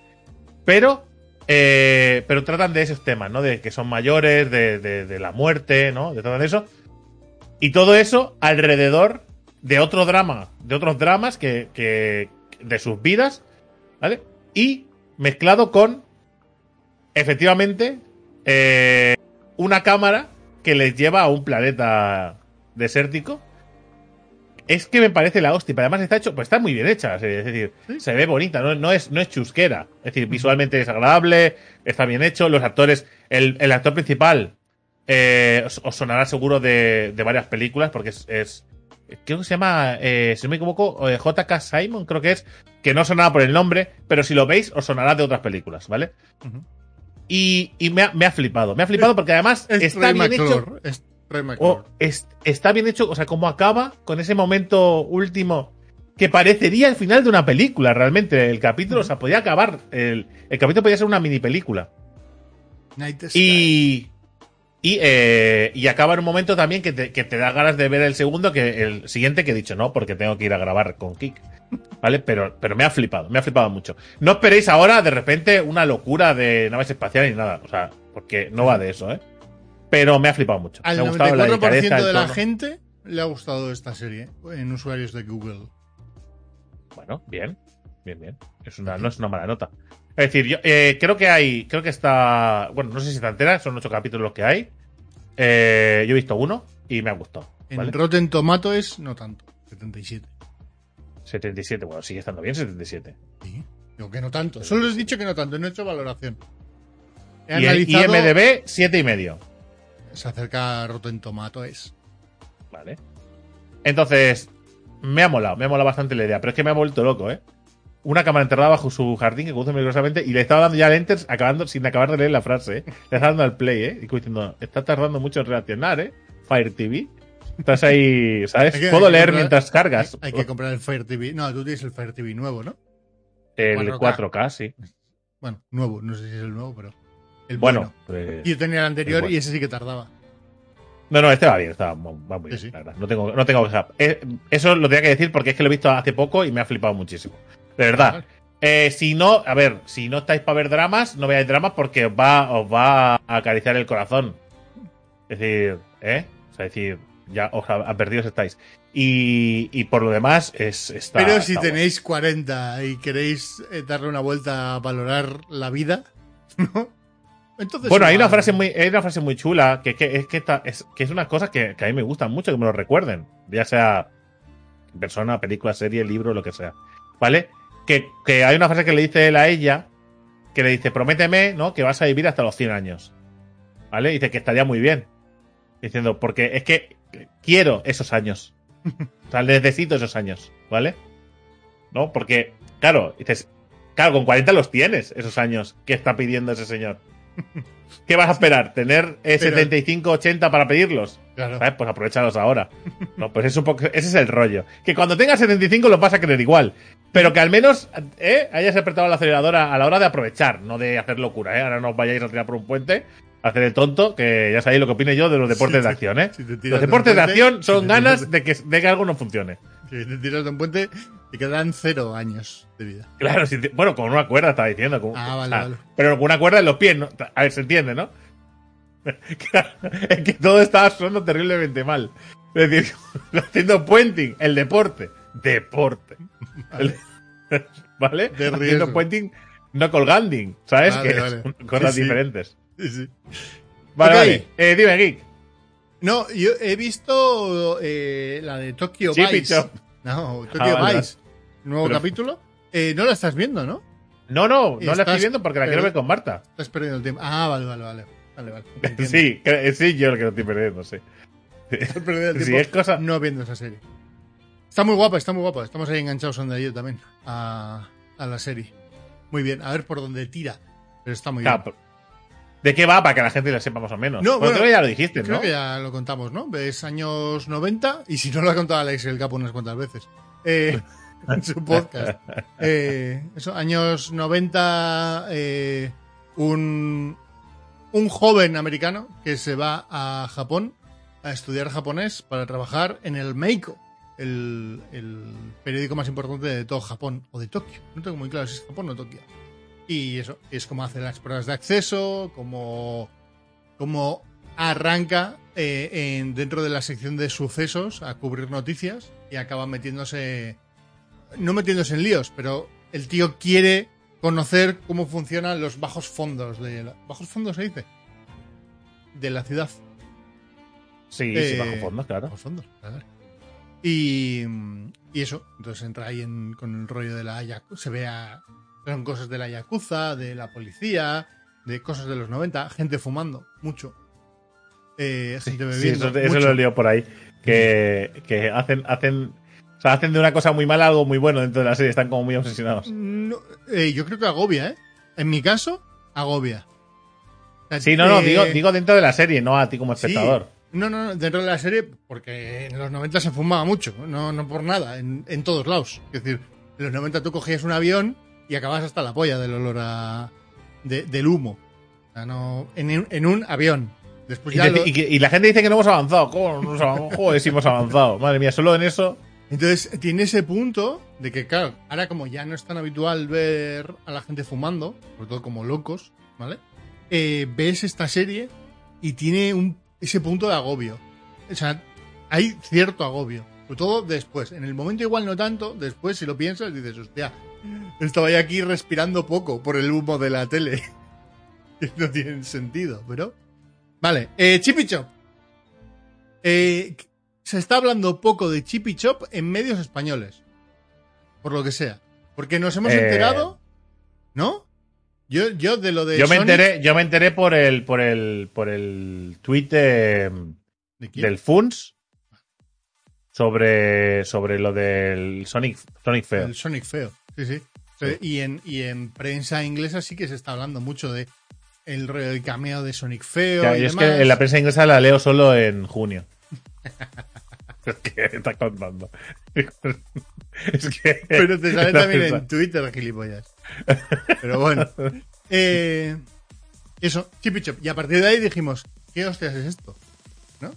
Pero, eh, pero tratan de esos temas, ¿no? De que son mayores, de, de- de la muerte, ¿no? De todo eso. Y todo eso alrededor de otro drama, de otros dramas que, que de sus vidas, ¿vale? Y mezclado con, efectivamente, eh, una cámara que les lleva a un planeta desértico. Es que me parece la hostia. Además está hecho, pues está muy bien hecha. Es decir, Sí. se ve bonita, no, no es, no es chusquera. Es decir, visualmente es agradable, está bien hecho. Los actores, el, el actor principal eh, os, os sonará seguro de, de varias películas porque es, es- creo que se llama, eh, si no me equivoco, eh, J.K. Simon, creo que es, que no sonará por el nombre, pero si lo veis os sonará de otras películas, ¿vale? Y, y me, ha, me ha flipado, me ha flipado porque además Es está Ray bien hecho. McClure, Es Ray o McClure. es- está bien hecho, o sea, cómo acaba con ese momento último que parecería el final de una película, realmente. El capítulo, o sea, podía acabar, el, el capítulo podía ser una mini película. Night Sky. Y. Y, eh, y acaba en un momento también que te, que te da ganas de ver el segundo, que el siguiente que he dicho, no, porque tengo que ir a grabar con Kik. ¿Vale? Pero, pero me ha flipado, me ha flipado mucho. No esperéis ahora de repente una locura de naves espaciales ni nada. O sea, porque no va de eso, ¿eh? Pero me ha flipado mucho. Al me ha gustado la 94% delicadeza, el de la gente le ha gustado esta serie en usuarios de Google. Bueno, bien. Bien, bien. Es una, no es una mala nota. Es decir, yo eh, creo que hay. Creo que está. Bueno, no sé si está entera, son ocho capítulos los que hay. Eh, yo he visto uno y me ha gustado. En ¿vale? Rotten Tomatoes, no tanto. 77. 77, bueno, sigue estando bien 77. Sí. Digo que no tanto. Solo he dicho que no tanto, no he hecho valoración. He Y el analizado. IMDB, 7 y medio. Se acerca a Rotten Tomatoes. Vale. Entonces, me ha molado, me ha molado bastante la idea, pero es que me ha vuelto loco, ¿eh? Una cámara enterrada bajo su jardín que conduce milagrosamente y le estaba dando ya al enter acabando sin acabar de leer la frase, ¿eh? Le está dando al play, ¿eh? Y como diciendo, está tardando mucho en reaccionar, ¿eh? Fire TV. Estás ahí, ¿sabes? Que- Puedo leer comprar- mientras cargas. Hay que comprar el Fire TV. No, tú tienes el Fire TV nuevo, ¿no? El 4K. 4K, sí. Bueno, nuevo, no sé si es el nuevo, pero. El Bueno, bueno. pues- Yo tenía el anterior el bueno. y ese sí que tardaba. No, no, este va bien, está, va muy bien, sí. la verdad. No tengo, no tengo. Eh, eso lo tenía que decir porque es que lo he visto hace poco y me ha flipado muchísimo. De verdad. Eh, si no, a ver, si no estáis para ver dramas, no veáis dramas porque os va, os va a acariciar el corazón. Es decir, ¿eh? O sea, es decir, ya os advertidos estáis. Y, y por lo demás, es. Está, Pero si está tenéis 40 y queréis eh, darle una vuelta a valorar la vida, (laughs) ¿no? Entonces. Bueno, hay una frase muy, hay una frase muy chula que, que es que esta- es, que es unas cosas que, que a mí me gustan mucho, que me lo recuerden. Ya sea persona, película, serie, libro, lo que sea. ¿Vale? Que, hay una frase que le dice él a ella, que le dice, prométeme, ¿no? Que vas a vivir hasta los 100 años. ¿Vale? Dice que estaría muy bien. Diciendo, porque es que quiero esos años. (laughs) O sea, necesito esos años, ¿vale? ¿No? Porque, claro, dices, claro, con 40 los tienes, esos años que está pidiendo ese señor. (laughs) ¿Qué vas a esperar? ¿Tener eh, Pero- 75, 80 para pedirlos? Claro. ¿Sabes? Pues aprovechalos ahora. No, pues es un poco, ese es el rollo. Que cuando tengas 75 lo vas a querer igual. Pero que al menos ¿eh? hayas apretado la aceleradora a la hora de aprovechar, no de hacer locura. ¿eh? Ahora no os vayáis a tirar por un puente, a hacer el tonto, que ya sabéis lo que opine yo de los deportes Si de acción. ¿eh? si Los de deportes de puente, acción son ganas de que, de que algo no funcione. Si te tiras de un puente y quedan cero años de vida. Claro, si te- bueno, con una cuerda estaba diciendo. con- Ah, vale, o sea, vale. Pero con una cuerda en los pies, ¿no? A ver, se entiende, ¿no? (laughs) Es que todo estaba sonando terriblemente mal. Es decir, (laughs) haciendo puenting, el deporte. Deporte. ¿Vale? (laughs) De haciendo puenting, no colganding, ¿sabes? Vale, que vale. son cosas Sí, diferentes. Sí, sí. Vale, vale. Eh, dime, Geek. No, yo he visto eh, la de Tokyo Vice. No, Tokyo Ah, vale, Vice. Nuevo Pero- capítulo. Eh, no la estás viendo, ¿no? No, no, no la estoy viendo porque la quiero ver con Marta. Estás perdiendo el tiempo. Ah, vale, vale, vale. Vale, vale. (laughs) Sí, que- sí, yo el que lo estoy perdiendo, sí. Estás perdiendo el (laughs) tiempo es cosa- no viendo esa serie. Está muy guapa, está muy guapa. Estamos ahí enganchados donde yo también a, a la serie. Muy bien, a ver por dónde tira. Pero está muy Claro, bien. ¿De qué va para que la gente lo sepa más o menos? No, Bueno, creo que ya lo dijiste, Creo ¿no? que ya lo contamos, ¿no? Ves años 90 y si no lo ha contado Alex el Capo unas cuantas veces. Eh, (laughs) en su podcast. Eh, eso, años 90, eh, un, un joven americano que se va a Japón a estudiar japonés para trabajar en el Meiko, el, el periódico más importante de todo Japón, o de Tokio. No tengo muy claro si es Japón o Tokio. Y eso, es como hace las pruebas de acceso, como, como arranca eh, en, dentro de la sección de sucesos a cubrir noticias y acaba metiéndose, no metiéndose en líos, pero el tío quiere conocer cómo funcionan los bajos fondos de la, bajos fondos se dice de la ciudad Sí, Eh, sí, bajo fondo, claro. Bajos fondos, claro. Y, y eso, entonces entra ahí en- con el rollo de la Yakuza, se ve a, son cosas de la Yakuza, de la policía, de cosas de los 90, gente fumando, mucho. Eh, gente Sí, bebiendo. eso, eso mucho. lo he leído por ahí. Que, que hacen, hacen, o sea, hacen de una cosa muy mala algo muy bueno dentro de la serie. Están como muy obsesionados. No, eh, yo creo que agobia, ¿eh? En mi caso, agobia. O sea, Sí, no, no, eh, digo, digo dentro de la serie, no a ti como sí. espectador. No, no, no, dentro de la serie, porque en los 90 se fumaba mucho, no, no por nada, en, en todos lados. Es decir, en los 90 tú cogías un avión y acabas hasta la polla del olor a, de- del humo. O sea, no, en, un- en un avión. Después Y, ya te- lo- y la gente dice que no hemos avanzado. ¿Cómo no avanzado? Joder, sí hemos avanzado. Madre mía, solo en eso. Entonces tiene ese punto de que, claro, ahora como ya no es tan habitual ver a la gente fumando, sobre todo como locos, ¿vale? Eh, ves esta serie y tiene un, ese punto de agobio. O sea, hay cierto agobio. Sobre todo después. En el momento igual no tanto, después si lo piensas dices, hostia, (laughs) estaba ya aquí respirando poco por el humo de la tele. (laughs) No tiene sentido, pero... Vale, eh, Chippy Chop. Eh, se está hablando poco de Chippy Chop en medios españoles. Por lo que sea. Porque nos hemos Eh. enterado, ¿no? Yo, yo de lo de Yo me Sonic- enteré, yo me enteré por el, por el, por el tweet de- ¿De quién? del Funs sobre, sobre lo del Sonic, Sonic Feo. El Sonic feo. Sí, sí. Sí. Y, en, y en prensa inglesa sí que se está hablando mucho de el del cameo de Sonic feo. Y yo es demás. que en la prensa inglesa la leo solo en junio. (laughs) es que está contando. es que. Pero te sale también prensa- en Twitter, gilipollas. Pero bueno. (laughs) Eh, eso, Chippy Chop. Y a partir de ahí dijimos, ¿qué hostias es esto? ¿No?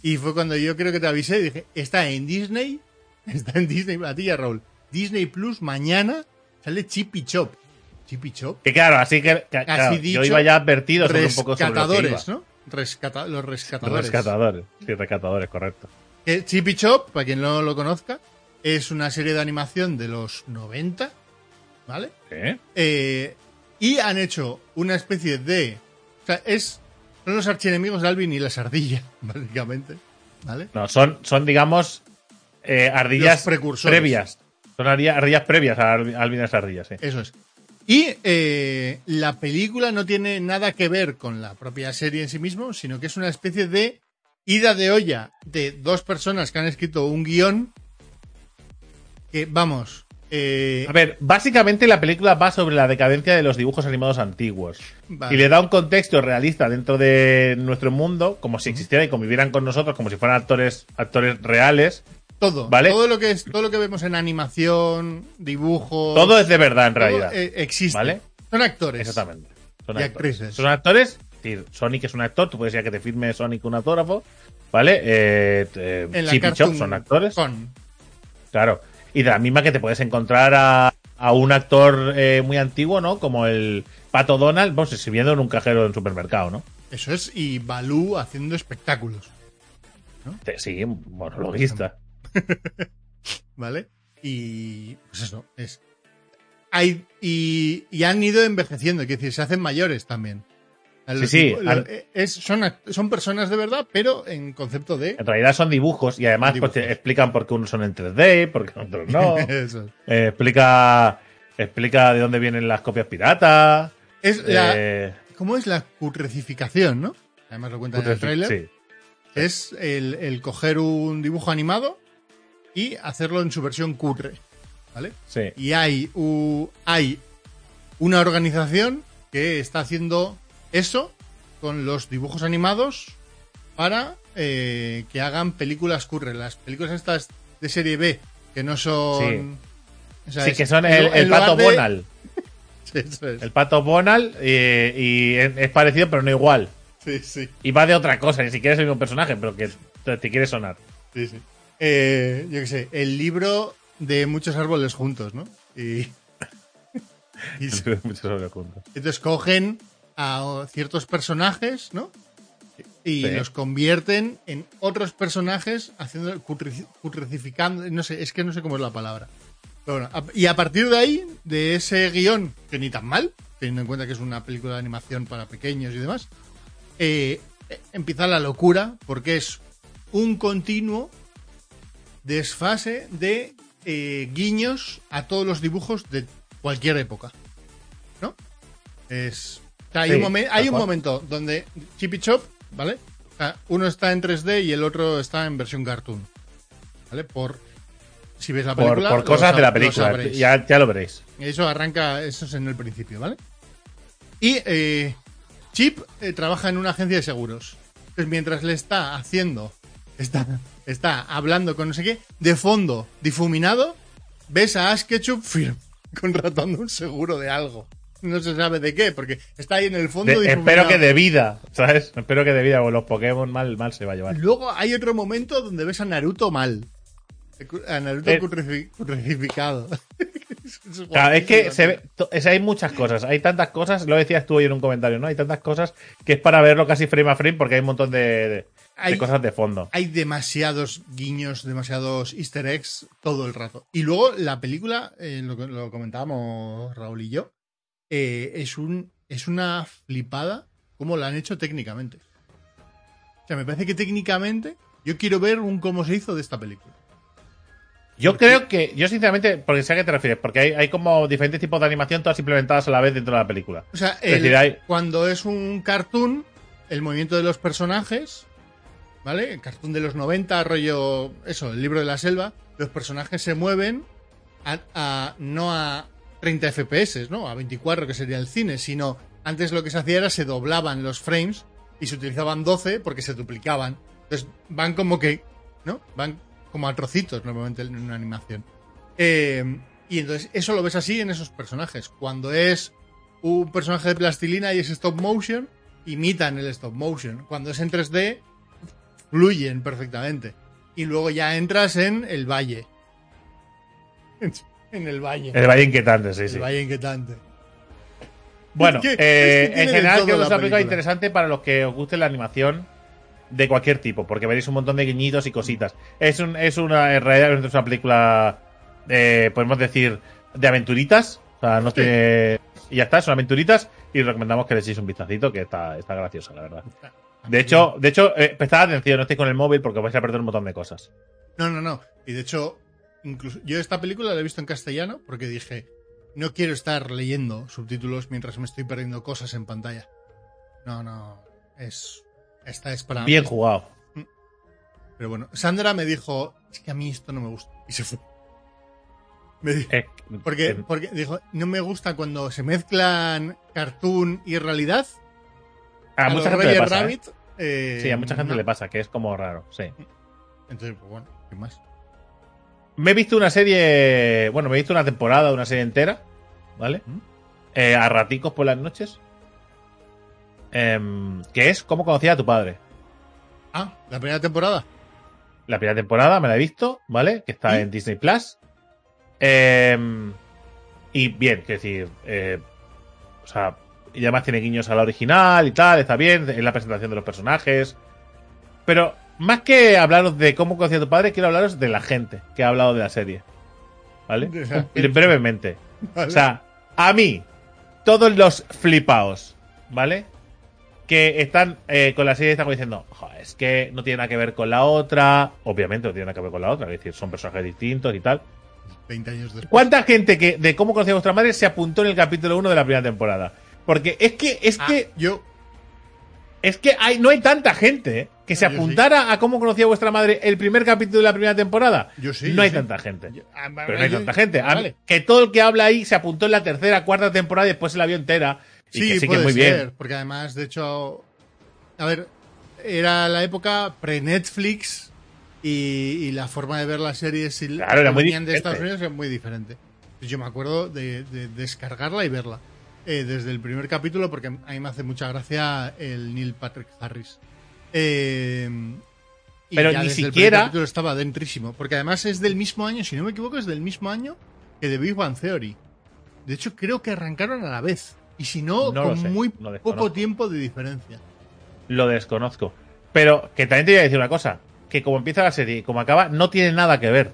Y fue cuando yo creo que te avisé y dije, está en Disney, (laughs) está en Disney, a ti ya Raúl. Disney Plus, mañana sale Chippy Chop. Chippy Chop. Que claro, así que, que- claro, dicho, yo iba ya advertido sobre un poco sobre. Rescatadores, ¿no? rescata- los rescatadores. Rescatadores. Sí, rescatadores, correcto. Que Chip y Chop, para quien no lo conozca, es una serie de animación de los 90, ¿vale? ¿Eh? Eh, y han hecho una especie de... O sea, es, son los archienemigos de Alvin y las ardillas, (laughs) básicamente, ¿vale? No, son, son digamos, eh, ardillas precursores. previas. Son ardillas, previas a las ardillas, sí. Eso es. Y eh, la película no tiene nada que ver con la propia serie en sí mismo, sino que es una especie de ida de olla de dos personas que han escrito un guion que, vamos, eh, A ver, básicamente la película va sobre la decadencia de los dibujos animados antiguos. Vale. Y le da un contexto realista dentro de nuestro mundo, como si existieran y convivieran con nosotros, como si fueran actores, actores reales. Todo, ¿vale? todo lo que es, todo lo que vemos en animación, dibujo, Todo es de verdad en realidad. eh, existe. ¿Vale? Son actores. Exactamente. Son Y actores. actrices. Son actores. Es decir, Sonic es un actor, tú puedes decir que te firme Sonic un autógrafo, ¿vale? Eh, eh, En Chip y Chop son actores. Con. Claro. Y de la misma que te puedes encontrar a, a un actor eh, muy antiguo, ¿no? Como el Pato Donald, vamos, sirviendo en un cajero de un supermercado, ¿no? Eso es, y Balú haciendo espectáculos, Te- Sí, monologuista. (laughs) ¿vale? Y pues eso, es. Hay, y, y han ido envejeciendo, es decir, se hacen mayores también. Sí, han- lo- es- son, son personas de verdad, pero en concepto de. En realidad son dibujos y además pues, explican por qué unos son en 3D, por qué otros no. (laughs) Eso. Eh, explica, explica de dónde vienen las copias piratas. Es la, eh, ¿Cómo es la cutrecificación, no? Además lo cuentan en el tráiler. sí. Es el, el coger un dibujo animado y hacerlo en su versión cutre. ¿Vale? Sí. Y hay, u- hay una organización que está haciendo eso con los dibujos animados para eh, que hagan películas curre. Las películas estas de serie B que no son... o sea, Sí, es- que son el, pato de- Bonal. (laughs) Sí, eso es. El pato Bonal eh, y es parecido pero no igual. Sí, sí. Y va de otra cosa, ni siquiera es el mismo personaje, pero que te, te quiere sonar. Sí, sí. Eh, yo qué sé, el libro de muchos árboles juntos, ¿no? Y, (laughs) y Muchos sobre juntos. entonces cogen a ciertos personajes, ¿no? Y Sí. los convierten en otros personajes, haciendo cutre- cutrecificando, no sé, es que no sé cómo es la palabra. Pero bueno, a- y a partir de ahí, de ese guion, que ni tan mal, teniendo en cuenta que es una película de animación para pequeños y demás, eh, eh, empieza la locura, porque es un continuo desfase de eh, guiños a todos los dibujos de cualquier época. ¿No? Es. o sea, hay Sí, un, momen- hay tal un cual. momento donde Chip y Chop, ¿vale? O sea, uno está en 3D y el otro está en versión cartoon. ¿Vale? Por. Si ves la película. por cosas de la película. Ya, ya lo veréis. Eso arranca, eso es en el principio, ¿vale? Y eh, Chip eh, trabaja en una agencia de seguros. Entonces, mientras le está haciendo, está, está hablando con no sé qué, de fondo, difuminado, ves a Ash Ketchum firme, (laughs) contratando un seguro de algo. No se sabe de qué, porque está ahí en el fondo. De- espero que de vida, ¿sabes? Espero que de vida, porque los Pokémon mal, mal se va a llevar. Luego hay otro momento donde ves a Naruto mal. A Naruto Eh. Es (laughs) (laughs) Claro, es que se ve, hay muchas cosas, hay tantas cosas, lo decías tú hoy en un comentario, ¿no? Hay tantas cosas que es para verlo casi frame a frame porque hay un montón de, de- de Hay- cosas de fondo. hay demasiados guiños, demasiados easter eggs todo el rato. Y luego la película, eh, lo, comentábamos Raúl y yo, eh, es, un, es una flipada como la han hecho técnicamente. O sea, me parece que técnicamente yo quiero ver un cómo se hizo de esta película. Yo creo que, yo sinceramente, porque sé a qué te refieres, porque hay, hay como diferentes tipos de animación todas implementadas a la vez dentro de la película. O sea, Es el- decir, hay- cuando es un cartoon, el movimiento de los personajes, ¿vale? El cartoon de los 90, rollo, eso, el libro de la selva, los personajes se mueven a, a- no a 30 FPS, ¿no? A 24, que sería el cine, sino antes lo que se hacía era se doblaban los frames y se utilizaban 12 porque se duplicaban. Entonces van como que, ¿no? Van como a trocitos normalmente en una animación. Eh, y entonces eso lo ves así en esos personajes. Cuando es un personaje de plastilina y es stop motion, imitan el stop motion. Cuando es en 3D, fluyen perfectamente. Y luego ya entras en el valle. (laughs) En el valle. El Valle Inquietante, sí, sí. El valle inquietante. Bueno, Es que- eh, es que tiene en general creo que es una película. interesante para los que os guste la animación de cualquier tipo, porque veréis un montón de guiñitos y cositas. Es, un, es una, en realidad es una película, eh, podemos decir, de aventuritas. O sea, no tiene... Y ya está, son aventuritas y recomendamos que le echéis un vistacito, que está, está graciosa, la verdad. De hecho, de hecho, eh, prestad atención, no estéis con el móvil porque vais a perder un montón de cosas. No, no, no. Y de hecho, incluso yo esta película la he visto en castellano porque dije, no quiero estar leyendo subtítulos mientras me estoy perdiendo cosas en pantalla. No, no. Es. Esta es para. Bien jugado. Pero bueno, Sandra me dijo, es que a mí esto no me gusta. Y se fue. Me dijo, Eh, porque, eh, porque dijo, no me gusta cuando se mezclan cartoon y realidad. a mucha gente le pasa. ¿eh? Rabbit, eh, Sí, a mucha gente no. le pasa, que es como raro, sí. Entonces, pues bueno, ¿qué más? Me he visto una serie. Bueno, me he visto una temporada, una serie entera. ¿Vale? ¿Mm? A raticos por las noches. Em, que es cómo conocía a tu padre. Ah, la primera temporada. La primera temporada me la he visto, ¿vale? Que está en Disney Plus. Em, y bien, es decir. eh, o sea, y además tiene guiños a la original y tal, está bien. Es la presentación de los personajes. Pero más que hablaros de cómo conocía a tu padre, quiero hablaros de la gente que ha hablado de la serie. ¿Vale? Brevemente. ¿vale? O sea, a mí, todos los flipaos, ¿vale? Que están eh, con la serie están como diciendo, "Joder, es que no tiene nada que ver con la otra. Obviamente no tiene nada que ver con la otra, es decir, son personajes distintos y tal. 20 años después. ¿Cuánta gente que de cómo conocía a vuestra madre se apuntó en el capítulo 1 de la primera temporada? Porque es que, es Ah, que, yo, es que hay, no hay tanta gente ¿eh? que se Yo sí. apuntara a cómo conocía a vuestra madre el primer capítulo de la primera temporada. yo sí. no yo hay sí. tanta gente. Yo- ah, Pero no hay yo- tanta gente. Vale. Que todo el que habla ahí se apuntó en la tercera, cuarta temporada y después se la vio entera. Y Sí, que sí que puede muy ser, bien. porque además, de hecho, a ver, era la época pre-Netflix y, y la forma de ver las series y Claro, era muy de. Estados Unidos era muy diferente. Pues yo me acuerdo de, de descargarla y verla eh, desde el primer capítulo porque a mí me hace mucha gracia el Neil Patrick Harris. Eh, y Pero ya ni desde el primer siquiera- capítulo estaba dentrísimo, porque además es del mismo año, si no me equivoco, es del mismo año que The Big Bang Theory. De hecho, creo que arrancaron a la vez. Y si no, con sé, muy poco tiempo de diferencia. Lo desconozco. Pero que también te voy a decir una cosa. Que como empieza la serie y como acaba, no tiene nada que ver.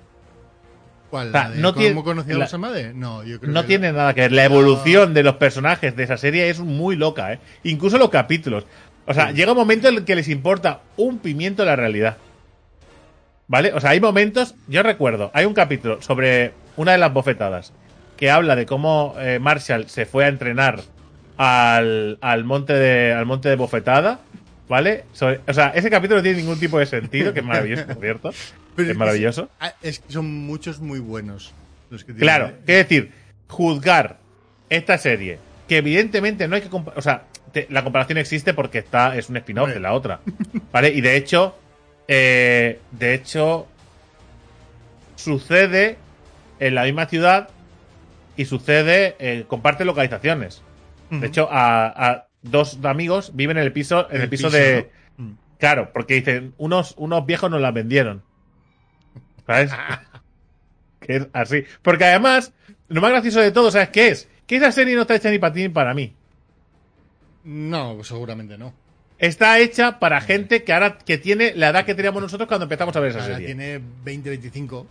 ¿Cuál? O sea, ¿La de no ¿Cómo tiene- conocía a la- madre? No, yo creo No que tiene nada que ver. La evolución de los personajes de esa serie es muy loca, ¿eh? Incluso los capítulos. O sea, Sí. llega un momento en el que les importa un pimiento la realidad. ¿Vale? O sea, hay momentos. Yo recuerdo, hay un capítulo sobre una de las bofetadas que habla de cómo eh, Marshall se fue a entrenar al, al monte de al monte de bofetada. ¿Vale? Sobre- o sea, ese capítulo no tiene ningún tipo de sentido, que es maravilloso, por cierto. (laughs) Pero es maravilloso. ah, Es que son muchos muy buenos los que tienen. Claro, quiero decir, juzgar esta serie, que evidentemente no hay que compa- o sea, te- la comparación existe porque está es un spin-off de la otra, ¿vale? Y de hecho, eh, de hecho, sucede en la misma ciudad y sucede, eh, comparte localizaciones. De hecho, a, a dos amigos viven en el piso, en el, piso, de, ¿no? Mm. Claro, porque dicen, unos, unos viejos nos las vendieron. ¿Sabes? (laughs) que es así. Porque además, lo más gracioso de todo, ¿sabes qué es? Que esa serie no está hecha ni para ti ni para mí. No, seguramente no. Está hecha para gente que ahora que tiene la edad que teníamos nosotros cuando empezamos a ver esa Ahora serie. tiene 20, 25.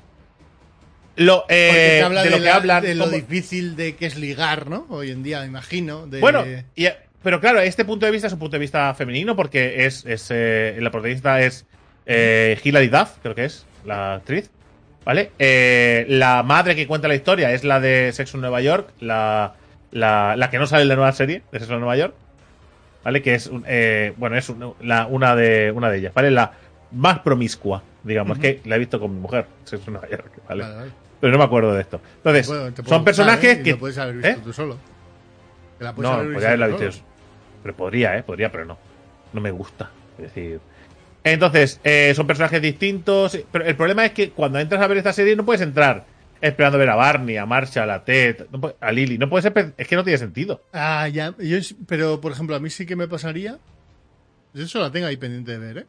Lo, eh, habla de de, lo que la- hablan. de lo difícil de que es ligar, ¿no? Hoy en día, me imagino. de- Bueno, y- pero claro, este punto de vista es un punto de vista femenino porque es, es eh, la protagonista es eh, Hilary Duff, creo que es la actriz, ¿vale? Eh, la madre que cuenta la historia es la de Sexo en Nueva York, la, la, la que no sale en la nueva serie de Sexo en Nueva York, ¿vale? Que es, un- eh, bueno, es un- la- una, de, una de ellas, ¿vale? La más promiscua, digamos, que la he visto con mi mujer, Sexo en Nueva York, ¿vale? Vale, vale. Pero no me acuerdo de esto. Entonces, Bueno, son personajes ¿eh? Que... Lo puedes haber visto ¿Eh? tú solo. La No, haber podría haberla visto yo. Pero podría, ¿eh? Podría, pero no. No me gusta. Es decir. Entonces, eh, son personajes distintos. Pero el problema es que cuando entras a ver esta serie no puedes entrar esperando ver a Barney, a Marshall, a Ted, no a Lily. No puedes Es que no tiene sentido. Ah, ya. Yo, pero, por ejemplo, a mí sí que me pasaría. Yo eso la tengo ahí pendiente de ver, ¿eh?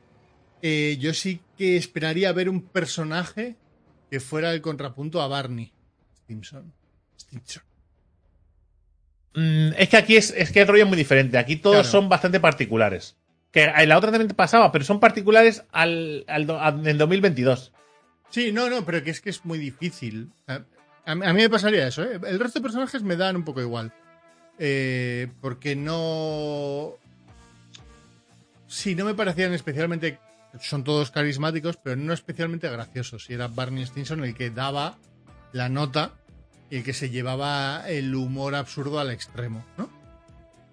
Eh, Yo sí que esperaría ver un personaje que fuera el contrapunto a Barney Stimson. Stimson. Mm, es que aquí es, es que el rollo es muy diferente. Aquí todos Claro. son bastante particulares. Que en la otra también pasaba, pero son particulares al, al, al- en 2022. Sí, no, no, pero que es que es muy difícil. A, a mí a mí me pasaría eso, ¿eh? El resto de personajes me dan un poco igual. Eh, porque no. Sí, no me parecían especialmente. Son todos carismáticos, pero no especialmente graciosos. Y era Barney Stinson el que daba la nota y el que se llevaba el humor absurdo al extremo, ¿no?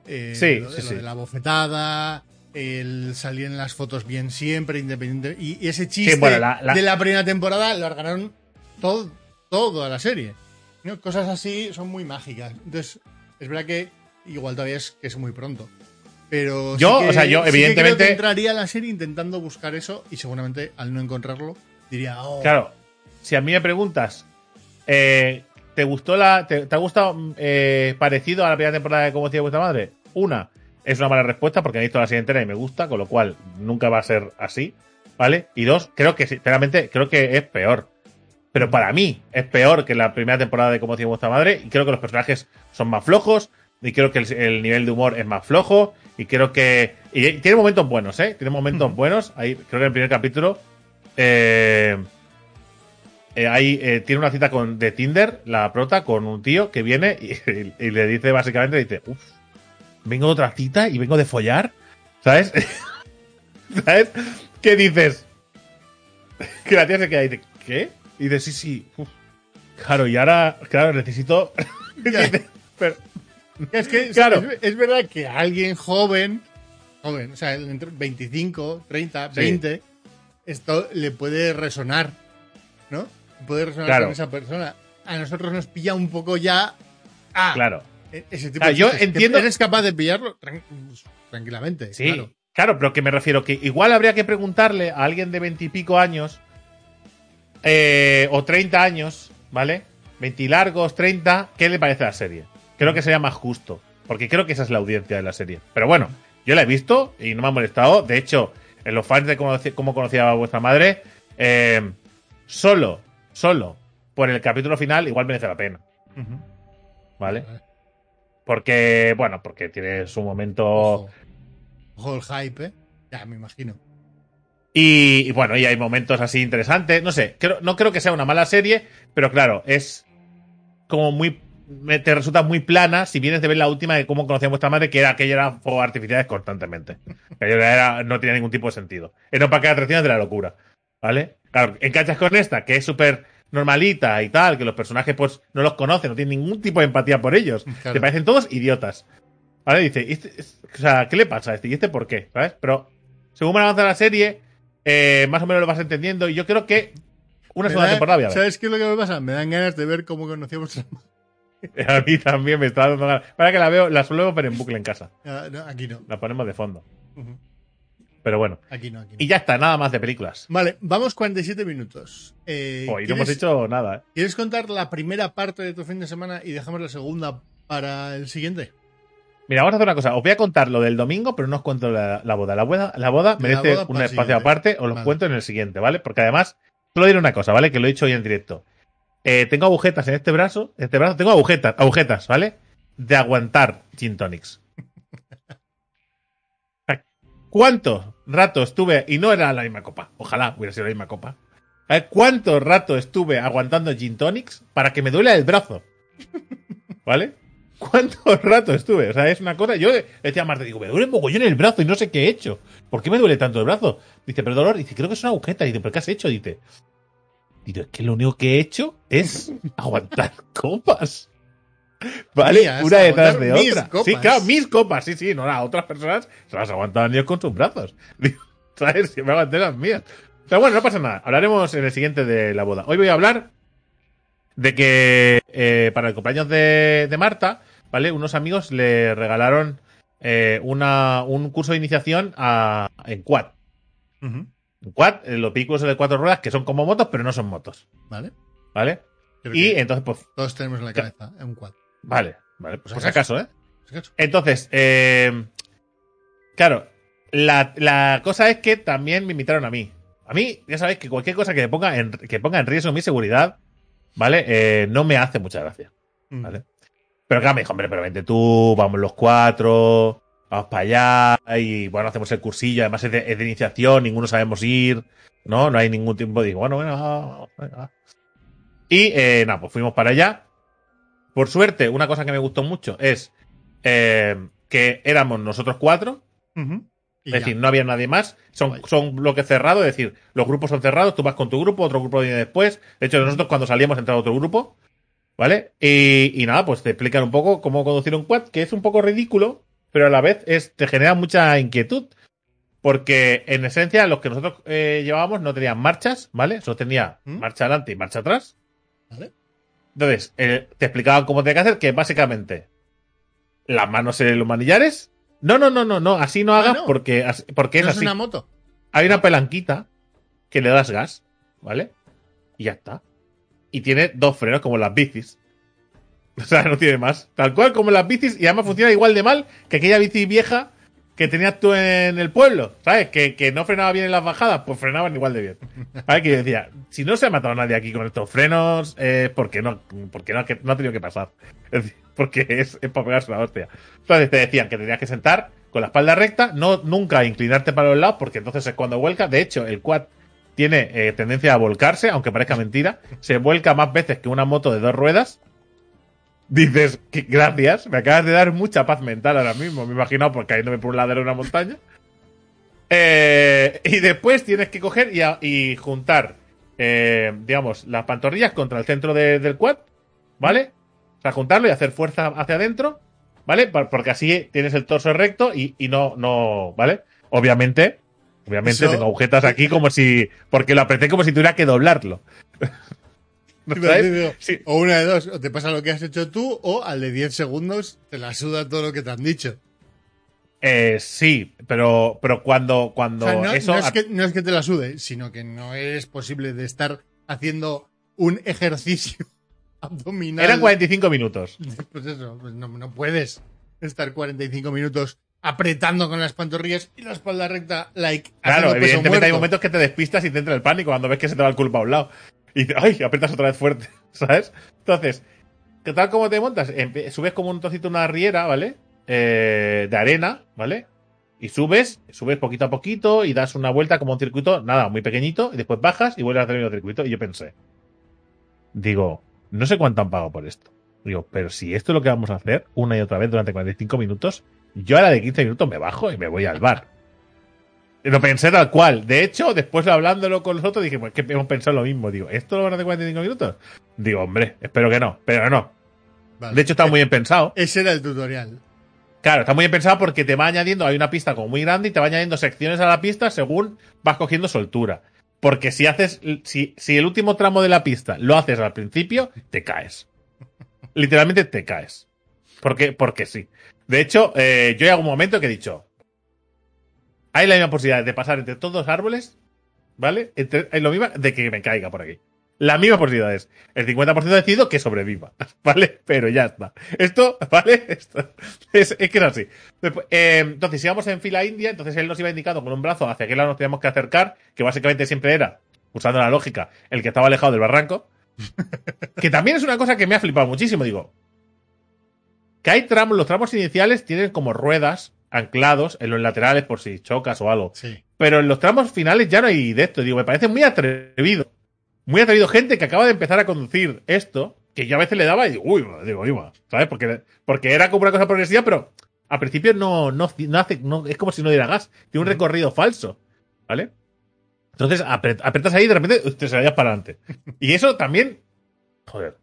Eh, Sí, lo, sí, lo sí. de la bofetada, el salir en las fotos bien siempre, independiente. Y, y ese chiste bueno, la- la- de la primera temporada lo ganaron todo, toda la serie. ¿no? Cosas así son muy mágicas. Entonces, es verdad que igual todavía es que es muy pronto. Pero sí Yo, que- o sea, yo, sí creo evidentemente- que entraría a la serie intentando buscar eso y seguramente al no encontrarlo diría, oh, Claro, si a mí me preguntas, eh, ¿te gustó la. Te, te ha gustado eh, parecido a la primera temporada de Cómo hacía vuestra madre? Una, es una mala respuesta porque he visto la serie entera y me gusta, con lo cual nunca va a ser así, ¿vale? Y dos, creo que sinceramente, creo que es peor. Pero para mí es peor que la primera temporada de Cómo hacía vuestra madre y creo que los personajes son más flojos y creo que el, el nivel de humor es más flojo y creo que... Y tiene momentos buenos, ¿eh? Tiene momentos buenos. Ahí, creo que en el primer capítulo... Eh, eh, ahí eh, tiene una cita con, de Tinder, la prota, con un tío que viene y, (laughs) y le dice básicamente, dice, uff, vengo de otra cita y vengo de follar, ¿sabes? (laughs) ¿Sabes? ¿Qué dices? (laughs) Que la tía se queda y dice, ¿qué? Y dice, sí, sí, uf, claro, y ahora, claro, necesito... Pero- Es que Claro. es, es verdad que a alguien joven, joven, o sea, entre 25, 30, Sí. 20, esto le puede resonar, ¿no? Puede resonar Claro. con esa persona. A nosotros nos pilla un poco ya. Ah, claro. e- ese tipo Ah, de yo entiendo- Eres capaz de pillarlo tran- tranquilamente. Sí, claro. claro. pero que me refiero que igual habría que preguntarle a alguien de veintipico años eh, o 30 años, ¿vale? 20 largos, 30, ¿qué le parece la serie? Creo que sería más justo, porque creo que esa es la audiencia de la serie. Pero bueno, yo la he visto y no me ha molestado. De hecho, en los fans de cómo, cómo conocía a vuestra madre, eh, solo, solo por el capítulo final, igual merece la pena. ¿vale? Porque, bueno, porque tiene su momento. Ojo. Ojo el hype, ¿eh? Ya, me imagino. Y, y bueno, y hay momentos así interesantes. No sé, creo- no creo que sea una mala serie, pero claro, es como muy. Me- Te resulta muy plana si vienes de ver la última de cómo conocía a vuestra madre, que era aquella era fuegos artificiales constantemente. Aquello era- no tenía ningún tipo de sentido. Era un parque de atracciones de la locura. ¿Vale? Claro, enganchas con esta, que es súper normalita y tal, que los personajes pues no los conocen, no tienen ningún tipo de empatía por ellos. Claro. Te parecen todos idiotas. ¿Vale? Dice, ¿y este- es- o sea, ¿qué le pasa a este? ¿Y este por qué? ¿Sabes? Pero según avanza la serie, eh, más o menos lo vas entendiendo y yo creo que una segunda da- temporada voy a ver. ¿Sabes qué es lo que me pasa? Me dan ganas de ver cómo conocíamos a... (laughs) A mí también me está dando ganas. Para que la veo, la suelo ver en bucle en casa. Ah, no, aquí no. La ponemos de fondo. Pero bueno. Aquí no, aquí no. Y ya está, nada más de películas. Vale, vamos 47 minutos. Eh, Hoy no hemos ¿quieres- hecho nada, ¿eh? ¿Quieres contar la primera parte de tu fin de semana y dejamos la segunda para el siguiente? Mira, vamos a hacer una cosa. Os voy a contar lo del domingo, pero no os cuento la, la boda. La boda, la boda La merece boda un espacio siguiente. aparte. Os lo Vale. cuento en el siguiente, ¿vale? Porque además, solo diré una cosa, ¿vale? Que lo he dicho hoy en directo. Eh, tengo agujetas en este brazo. En este brazo tengo agujetas, agujetas, ¿vale? De aguantar gin tonics. ¿Cuánto rato estuve? Y no era la misma copa. Ojalá hubiera sido la misma copa. ¿Sabes ¿Cuánto rato estuve aguantando gin tonics para que me duela el brazo? ¿Vale? ¿Cuánto rato estuve? O sea, es una cosa. Yo decía a digo, me duele un mogollón el brazo y no sé qué he hecho. ¿Por qué me duele tanto el brazo? Dice, pero dolor. Dice, creo que es una agujeta. Dice, ¿pero qué has hecho? Dice, digo, es que lo único que he hecho es (laughs) aguantar copas. ¿Vale? Mías, una detrás de otra. copas. Sí, claro, mis copas. Sí, sí, no, a otras personas se las aguantaban ellos con sus brazos. (laughs) ¿Sabes? Que me aguanté las mías. Pero bueno, no pasa nada. Hablaremos en el siguiente de la boda. Hoy voy a hablar de que eh, para el cumpleaños de, de Marta, ¿vale? Unos amigos le regalaron eh, una, un curso de iniciación a, en quad. En quad, eh, los vehículos de cuatro ruedas que son como motos, pero no son motos. ¿Vale? ¿Vale? Creo Y entonces, pues, todos tenemos en la cabeza ¿eh? un quad. vale, vale, pues si si acaso, ¿eh? ¿Es que eso? Entonces, eh, claro, la, la cosa es que también me invitaron a mí. A mí, ya sabéis que cualquier cosa que ponga en, que ponga en riesgo mi seguridad, ¿vale? Eh, no me hace mucha gracia, Mm. ¿vale? Pero claro, me dijo, hombre, pero vente tú, vamos los cuatro, vamos para allá, y bueno, hacemos el cursillo, además es de, es de iniciación, ninguno sabemos ir, ¿no? No hay ningún tiempo. Digo, bueno, bueno, venga. Y eh, nada, pues fuimos para allá. Por suerte, una cosa que me gustó mucho es eh, que éramos nosotros cuatro, es ya. decir, no había nadie más. Son, son bloques cerrados, es decir, los grupos son cerrados, tú vas con tu grupo, otro grupo viene después. De hecho, nosotros cuando salíamos entraba otro grupo, ¿vale? Y, y nada, pues te explican un poco cómo conducir un quad, que es un poco ridículo, pero a la vez es, te genera mucha inquietud. Porque en esencia los que nosotros eh, llevábamos no tenían marchas, ¿vale? Solo tenía ¿Mm? marcha adelante y marcha atrás. ¿Vale? Entonces, eh, te explicaban cómo tenía que hacer, que básicamente las manos en los manillares. No, no, no, no, no, así no hagas no. porque, porque es ¿No así. una moto? Hay una pelanquita que le das gas, ¿vale? Y ya está. Y tiene dos frenos como las bicis. (laughs) O sea, no tiene más. Tal cual como las bicis y además funciona igual de mal que aquella bici vieja que tenías tú en el pueblo, ¿sabes? Que, que no frenaba bien en las bajadas, pues frenaban igual de bien. ¿Sabes? Que yo decía, si no se ha matado nadie aquí con estos frenos, eh, ¿por qué no? Porque no, no ha tenido que pasar. Es decir, porque es, es para pegarse una hostia. Entonces te decían que tenías que sentar con la espalda recta, no nunca inclinarte para los lados, porque entonces es cuando vuelca. De hecho, el quad tiene eh, tendencia a volcarse, aunque parezca mentira. Se vuelca más veces que una moto de dos ruedas. Dices, gracias, me acabas de dar mucha paz mental ahora mismo. Me he imaginado por cayéndome por un ladero de una montaña. Eh, y después tienes que coger y, a- y juntar, eh, digamos, las pantorrillas contra el centro de- del quad, ¿vale? O sea, juntarlo y hacer fuerza hacia adentro, ¿vale? Por- Porque así tienes el torso recto y, y no, no, ¿vale? Obviamente, obviamente Eso- tengo agujetas aquí como si, porque lo apreté como si tuviera que doblarlo. (laughs) ¿Sabes? Sí. O una de dos, o te pasa lo que has hecho tú, o al de 10 segundos te la suda todo lo que te han dicho. Eh, sí, pero, pero cuando, cuando O sea, no, eso. no es que, no es que te la sude, sino que no es posible de estar haciendo un ejercicio (laughs) abdominal. Eran 45 minutos. (laughs) Pues eso, pues no, no puedes estar 45 minutos apretando con las pantorrillas y la espalda recta, like. Claro, evidentemente hay momentos que te despistas y te entra el pánico cuando ves que se te va el culpa a un lado. Y ay, apretas otra vez fuerte, (laughs) ¿sabes? Entonces, ¿qué tal como te montas? Subes como un trocito una riera, ¿vale? Eh, de arena, ¿vale? Y subes, subes poquito a poquito y das una vuelta como un circuito, nada, muy pequeñito, y después bajas y vuelves a hacer el mismo circuito. Y yo pensé, digo, no sé cuánto han pagado por esto. Digo, pero si esto es lo que vamos a hacer una y otra vez durante 45 minutos, yo a la de 15 minutos me bajo y me voy al bar. Lo pensé tal cual. De hecho, después hablándolo con los otros, dije, pues que hemos pensado lo mismo. Digo, ¿esto lo van a hacer 45 minutos? Digo, hombre, espero que no, pero no. Vale. De hecho, está muy bien pensado. Ese era el tutorial. Claro, está muy bien pensado porque te va añadiendo, hay una pista como muy grande y te va añadiendo secciones a la pista según vas cogiendo soltura. Porque si haces, si, si el último tramo de la pista lo haces al principio, te caes. Literalmente te caes. Porque, porque sí. De hecho, eh, yo hay algún momento que he dicho, hay la misma posibilidad de pasar entre todos los árboles, ¿vale? Es lo mismo de que me caiga por aquí. La misma posibilidad es. El 50% decidido que sobreviva, (laughs) ¿vale? Pero ya está. Esto, (laughs) ¿vale? Esto es, que es así. Eh, entonces, si vamos en fila india, entonces él nos iba indicando con un brazo hacia qué lado nos teníamos que acercar, que básicamente siempre era, usando la lógica, el que estaba alejado del barranco. (laughs) que también es una cosa que me ha flipado muchísimo. Digo, que hay tramos, los tramos iniciales tienen como ruedas anclados en los laterales por si chocas o algo. Sí. Pero en los tramos finales ya no hay de esto. Digo, me parece muy atrevido. Muy atrevido. Gente que acaba de empezar a conducir esto, que yo a veces le daba y digo, uy, digo, iba. ¿Sabes? Porque, porque era como una cosa progresiva, pero al principio no, no, no hace, no, es como si no diera gas. Tiene un recorrido falso. ¿Vale? Entonces apret- apretas ahí y de repente te salías para adelante. Y eso también, joder.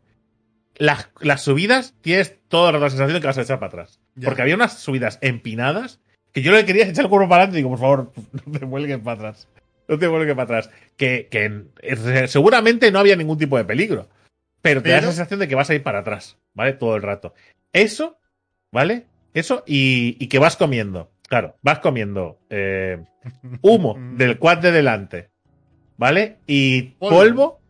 Las, las subidas tienes toda la sensación de que vas a echar para atrás. Ya. Porque había unas subidas empinadas que yo le quería echar el cuerpo para adelante y digo, por favor, (laughs) no te vuelques para atrás. No te vuelques para atrás. Que, que seguramente no había ningún tipo de peligro. Pero te da esa sensación de que vas a ir para atrás, ¿vale? Todo el rato. Eso, ¿vale? Eso y, y que vas comiendo. Claro, vas comiendo eh, (laughs) humo del quad de delante, ¿vale? Y polvo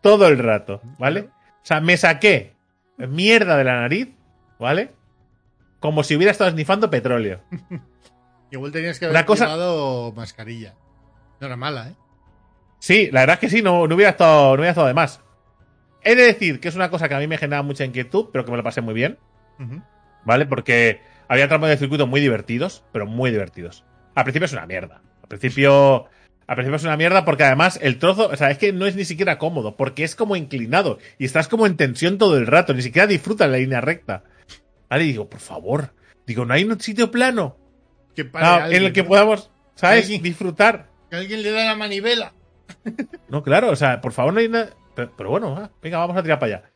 todo el rato, ¿vale? O sea, me saqué mierda de la nariz, ¿vale? Como si hubiera estado snifando petróleo. (laughs) Igual tenías que haber Una cosa- llevado mascarilla. No era mala, ¿eh? Sí, la verdad es que sí, no, no hubiera estado, no hubiera estado de más. He de decir que es una cosa que a mí me genera mucha inquietud, pero que me lo pasé muy bien. ¿vale? Porque había tramos de circuito muy divertidos, pero muy divertidos. Al principio es una mierda. Al principio. Al principio es una mierda porque además el trozo, o sea, es que no es ni siquiera cómodo, porque es como inclinado y estás como en tensión todo el rato, ni siquiera disfrutas la línea recta. Vale, y digo, por favor, digo, ¿no hay un sitio plano Que pare Ah, en el que ¿no? podamos, ¿sabes? Alguien. Disfrutar. Que alguien le da la manivela. (laughs) No, claro, o sea, por favor, no hay nada. Pero, pero bueno, venga, vamos a tirar para allá.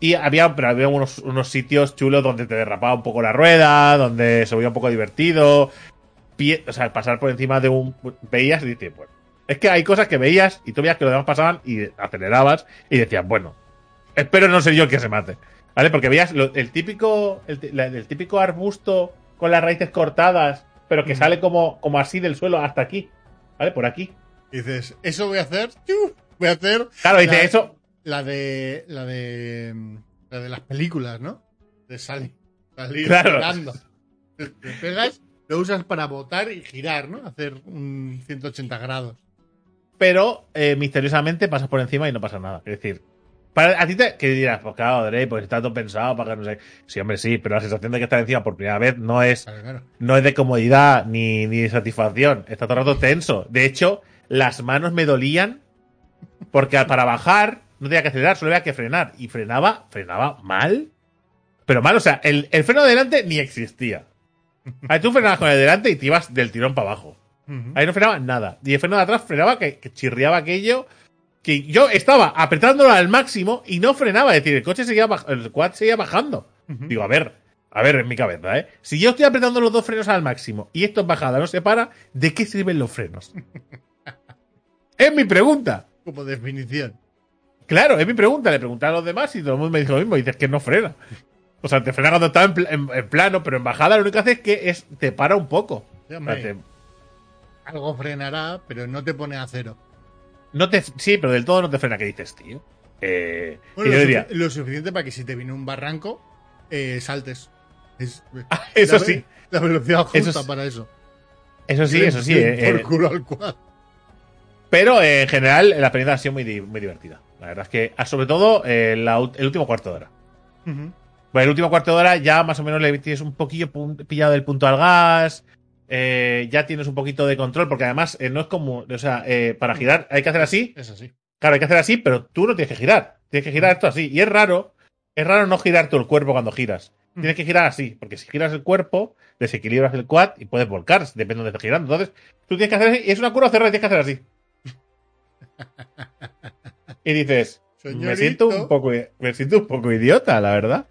Y había, pero había unos, unos sitios chulos donde te derrapaba un poco la rueda, donde se veía un poco divertido. Pie- o sea, pasar por encima de un. Veías y dices, bueno. Es que hay cosas que veías y tú veías que los demás pasaban y acelerabas y decías, bueno, espero no ser yo el que se mate. ¿Vale? Porque veías lo- el típico. El, típico arbusto con las raíces cortadas, pero que Mm. sale como, como así del suelo hasta aquí. ¿Vale? Por aquí. Y dices, eso voy a hacer. ¡Tiu! Voy a hacer Claro, dice La- eso. la de. La de. La de las películas, ¿no? De salir. Salir Claro. te pegas, lo usas para botar y girar, ¿no? Hacer un 180 grados. pero eh, misteriosamente pasas por encima y no pasa nada. Es decir, para, a ti te que dirás, pues claro, Drake, pues está todo pensado para que no sé. Sí, hombre, sí, pero la sensación de que estás encima por primera vez no es, Claro, claro. no es de comodidad ni, ni de satisfacción. Está todo el rato tenso. De hecho, las manos me dolían porque para bajar no tenía que acelerar, solo había que frenar. Y frenaba, frenaba mal. Pero mal, o sea, el, el freno de delante ni existía. Ahí tú frenabas con el de delante y te ibas del tirón para abajo. Ahí no frenaba nada. Y el freno de atrás frenaba que, que chirriaba aquello. Que yo estaba apretándolo al máximo y no frenaba. Es decir, el coche seguía el quad seguía bajando. Digo, a ver, a ver en mi cabeza, ¿eh? Si yo estoy apretando los dos frenos al máximo y esto es bajada, no se para, ¿de qué sirven los frenos? (laughs) es mi pregunta. Como definición. Claro, es mi pregunta. Le pregunté a los demás y todo el mundo me dijo lo mismo. Y dices que no frena. O sea, te frena cuando está en, en- en plano, pero en bajada lo único que hace es que es, te para un poco. Sí, O hombre, sea, te- Algo frenará, pero no te pone a cero. No te, sí, pero del todo no te frena. ¿Qué dices, tío? Eh, Bueno, yo lo, diría, sufi- lo suficiente para que si te viene un barranco, eh, saltes. Es- (laughs) eso la sí, La velocidad justa Eso para eso. eso sí, eso sí. Eh, Por eh, culo al quad. pero en general la experiencia ha sido muy, di- muy divertida. La verdad es que, ah, sobre todo, la el último cuarto de hora. Ujú. Bueno, el último cuarto de hora ya más o menos le tienes un poquillo pillado del punto al gas. eh, ya tienes un poquito de control, porque además eh, no es como. O sea, eh, para girar hay que hacer así. Es así. Claro, hay que hacer así, pero tú no tienes que girar. Tienes que girar esto así. Y es raro. Es raro no girar todo el cuerpo cuando giras. Tienes que girar así, porque si giras el cuerpo, desequilibras el quad y puedes volcar, depende de dónde estés girando. Entonces, tú tienes que hacer así, y es una curva cerrada y tienes que hacer así. (laughs) Y dices, me siento un poco, me siento un poco idiota, la verdad.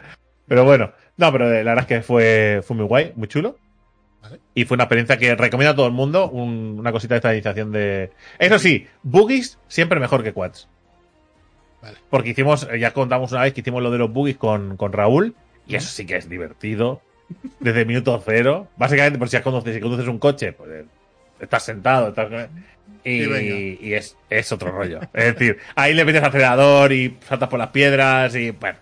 Pero bueno, no, pero la verdad es que fue, fue muy guay, muy chulo. Vale. Y fue una experiencia que recomiendo a todo el mundo, un- una cosita de esta iniciación de... Eso sí, boogies siempre mejor que quads. Vale. Porque hicimos, ya contamos una vez que hicimos lo de los boogies con, con Raúl, y eso sí que es divertido. Desde minuto cero. Básicamente, por si conduces, si conduces un coche, pues eh, estás sentado, estás... Y, Sí, venga. y es, es otro rollo. Es decir, ahí le metes acelerador y saltas por las piedras y bueno.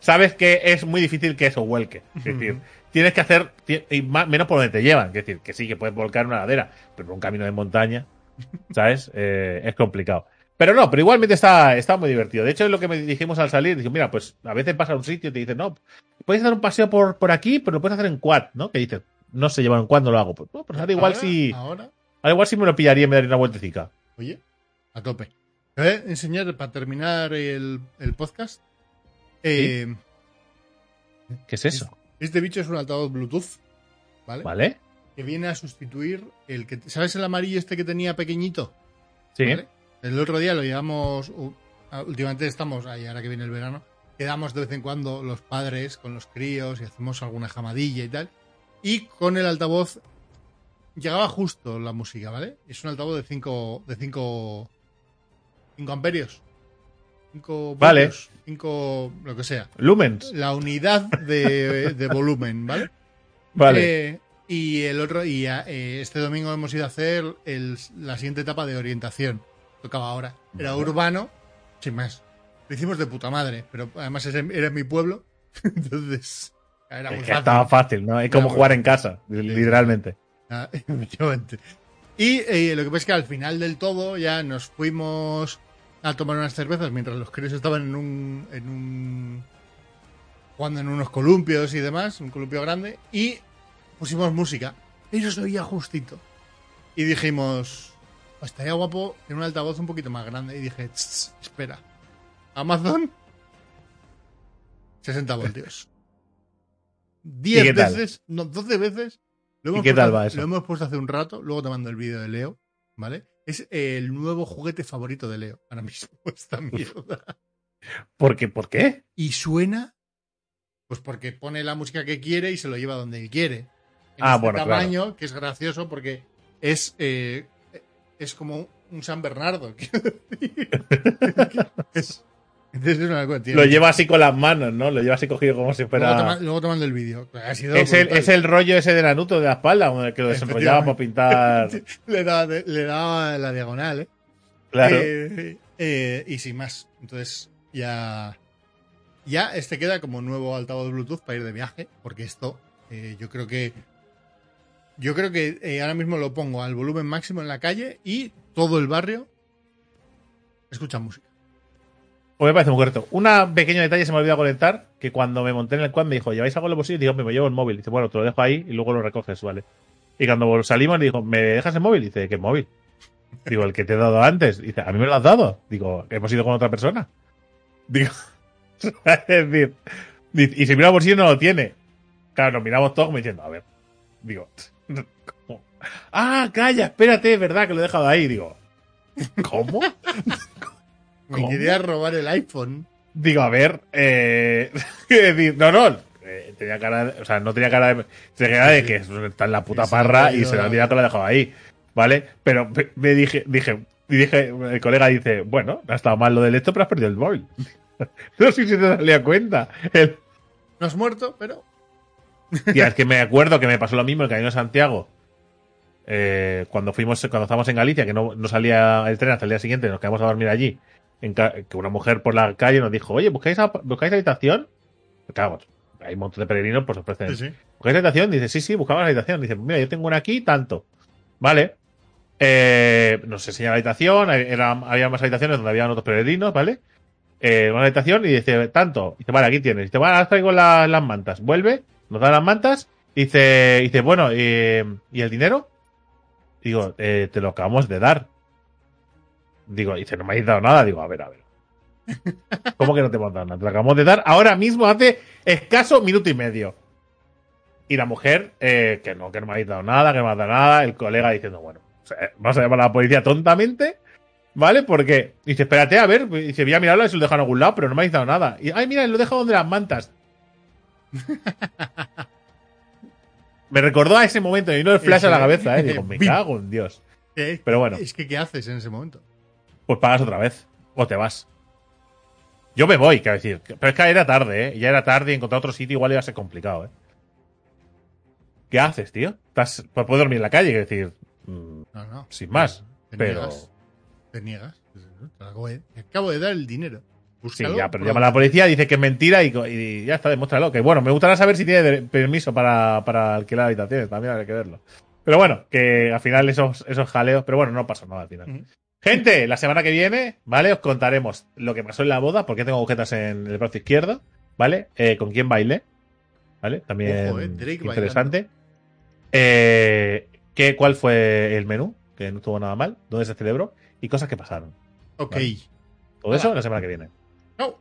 Sabes que es muy difícil que eso vuelque. Es decir, tienes que hacer, y más- menos por donde te llevan. Es decir, que sí, que puedes volcar una ladera, pero por un camino de montaña, (laughs) ¿sabes? Eh, es complicado. Pero no, pero igualmente está, está muy divertido. De hecho, es lo que me dijimos al salir. Dije, mira, pues a veces vas a un sitio y te dicen, no, puedes hacer un paseo por, por aquí, pero lo puedes hacer en quad, ¿no? Que dices, no sé llevar en quad, no lo hago. Pues, no, pues ahora igual Ahora- sí, Ahora, ahora igual sí me lo pillaría y me daría una vueltecica. oye, a tope. Te voy a enseñar para terminar el, el podcast. Eh, ¿Qué es eso? Este bicho es un altavoz Bluetooth, ¿vale? ¿Vale? Que viene a sustituir el que. ¿Sabes el amarillo este que tenía pequeñito? Sí. ¿Vale? El otro día lo llevamos. Últimamente estamos, ahí ahora que viene el verano, quedamos de vez en cuando los padres con los críos y hacemos alguna jamadilla y tal. Y con el altavoz llegaba justo la música, ¿vale? Es un altavoz de 5 de 5 5 amperios. 5 Vale. 5 lo que sea. Lumens. La unidad de, de volumen, ¿vale? Vale. Eh, y el otro, y eh, este domingo hemos ido a hacer el- la siguiente etapa de orientación. Tocaba ahora. Era urbano, sin más. Lo hicimos de puta madre, pero además era en mi pueblo. (laughs) Entonces, era muy es que fácil. estaba fácil, ¿no? Es como jugar en casa, literalmente. Ah, (laughs) efectivamente. Y eh, lo que pasa es que al final del todo ya nos fuimos a tomar unas cervezas mientras los críos estaban en un, en un jugando en unos columpios y demás, un columpio grande, y pusimos música, pero se oía justito. Y dijimos, "Pues estaría guapo tener un altavoz un poquito más grande. Y dije, "Tss, tss, espera, Amazon, 60 voltios. (laughs) 10 qué tal? veces, no, 12 veces. Lo ¿Y qué puesto tal va eso? Lo hemos puesto hace un rato, luego te mando el vídeo de Leo, ¿vale? Es el nuevo juguete favorito de Leo, ahora mismo, (laughs) esta mierda. ¿Por qué? ¿Por qué? Y suena, pues porque pone la música que quiere y se lo lleva donde él quiere. En Ah, este bueno, claro. tamaño, que es gracioso porque es, eh, es como un San Bernardo. (laughs) (laughs) es, Lo lleva así con las manos, ¿no? Lo lleva así cogido como si Luego te, ma- fuera. luego te mando el vídeo. Es el, es el rollo ese de Naruto de la espalda, que lo desenrollaba para pintar. (laughs) le, daba, le daba la diagonal, ¿eh? Claro. Eh, eh, y sin más. Entonces, ya. Ya este queda como nuevo altavoz Bluetooth para ir de viaje. Porque esto, eh, yo creo que. Yo creo que ahora mismo lo pongo al volumen máximo en la calle y todo el barrio escucha música. Pues me parece muy correcto. Un pequeño detalle se me olvidó conectar, que cuando me monté en el quad me dijo, ¿lleváis algo en los bolsillos? Digo, me, llevo el móvil. Dice, bueno, te lo dejo ahí y luego lo recoges, ¿vale? Y cuando salimos, dijo, ¿me dejas el móvil? Dice, ¿qué móvil? Digo, el que te he dado antes. Dice, ¿a mí me lo has dado? Digo, hemos ido con otra persona. Digo, (laughs) es decir, y si mira el bolsillo no lo tiene. Claro, nos miramos todos como diciendo, a ver. Digo, (laughs) ¿cómo? Ah, calla, espérate, es verdad que lo he dejado ahí. Digo, (laughs) ¿cómo? Me ¿Cómo? quería robar el iPhone. Digo, a ver, eh, (laughs) no, no, eh, tenía cara de, o sea, no tenía cara de, tenía cara de que está en la puta Sí, parra y se lo la- había dejado ahí, ¿vale? Pero me, me dije, dije, dije, el colega dice, bueno, no ha estado mal lo del esto, pero has perdido el móvil. (laughs) no sé si te salía cuenta. El, No has muerto, pero. Tía, es que me acuerdo que me pasó lo mismo el Camino de Santiago. Eh, cuando fuimos, cuando estábamos en Galicia, que no, no salía el tren hasta el día siguiente, nos quedamos a dormir allí. En que una mujer por la calle nos dijo, oye, ¿buscáis, a- ¿buscáis habitación? Claro, hay un montón de peregrinos, pues ofrecen. Sí, sí. ¿Buscáis habitación? Dice, sí, sí, buscamos la habitación. Dice, mira, yo tengo una aquí, tanto. Vale. Eh, nos enseña la habitación, era, había más habitaciones donde había otros peregrinos, ¿vale? Eh, una habitación y dice, tanto. Dice, vale, aquí tienes. Dice, vale, ahora traigo la- las mantas. Vuelve, nos da las mantas. Dice, dice bueno, eh, ¿y el dinero? Digo, eh, te lo acabamos de dar. Digo, dice, no me habéis dado nada. Digo, a ver, a ver. (laughs) ¿Cómo que no te hemos dado nada? Te lo acabamos de dar ahora mismo, hace escaso minuto y medio. Y la mujer, eh, que no, que no me habéis dado nada, que no me ha dado nada. El colega diciendo, bueno, o sea, vamos a llamar a la policía tontamente, ¿vale? Porque dice, espérate, a ver, dice, voy a mirarlo a ver si lo dejan en algún lado, pero no me habéis dado nada. Y, ay, mira, lo he dejado donde las mantas. (laughs) me recordó a ese momento, y no el flash a la cabeza, ¿eh? Digo, (laughs) me cago en Dios. Pero bueno. Es que, ¿qué haces en ese momento? Pues pagas otra vez. O te vas. Yo me voy, quiero decir. Pero es que era tarde, ¿eh? Ya era tarde y encontrar otro sitio igual iba a ser complicado, ¿eh? ¿Qué haces, tío? Estás, pues puedes dormir en la calle, quiero decir. mm, No, no. Sin más. Te Pero. niegas. Te niegas. Te acabo de, te acabo de dar el dinero. Sí, Búscalo, ya, pero llama a la policía, dice que es mentira y, ya está, demuéstralo. Que bueno, me gustaría saber si tiene permiso para, para alquilar habitaciones, también habrá que verlo. Pero bueno, que al final esos, esos jaleos, pero bueno, no pasa nada al final. Gente, la semana que viene, ¿vale? Os contaremos lo que pasó en la boda, porque tengo agujetas en el brazo izquierdo, ¿vale? Eh, con quién bailé, ¿vale? También Ojo, eh, interesante. Eh, ¿qué, ¿Cuál fue el menú? Que no estuvo nada mal. ¿Dónde se celebró? Y cosas que pasaron. Ok. Vale. Todo eso la semana que viene. No.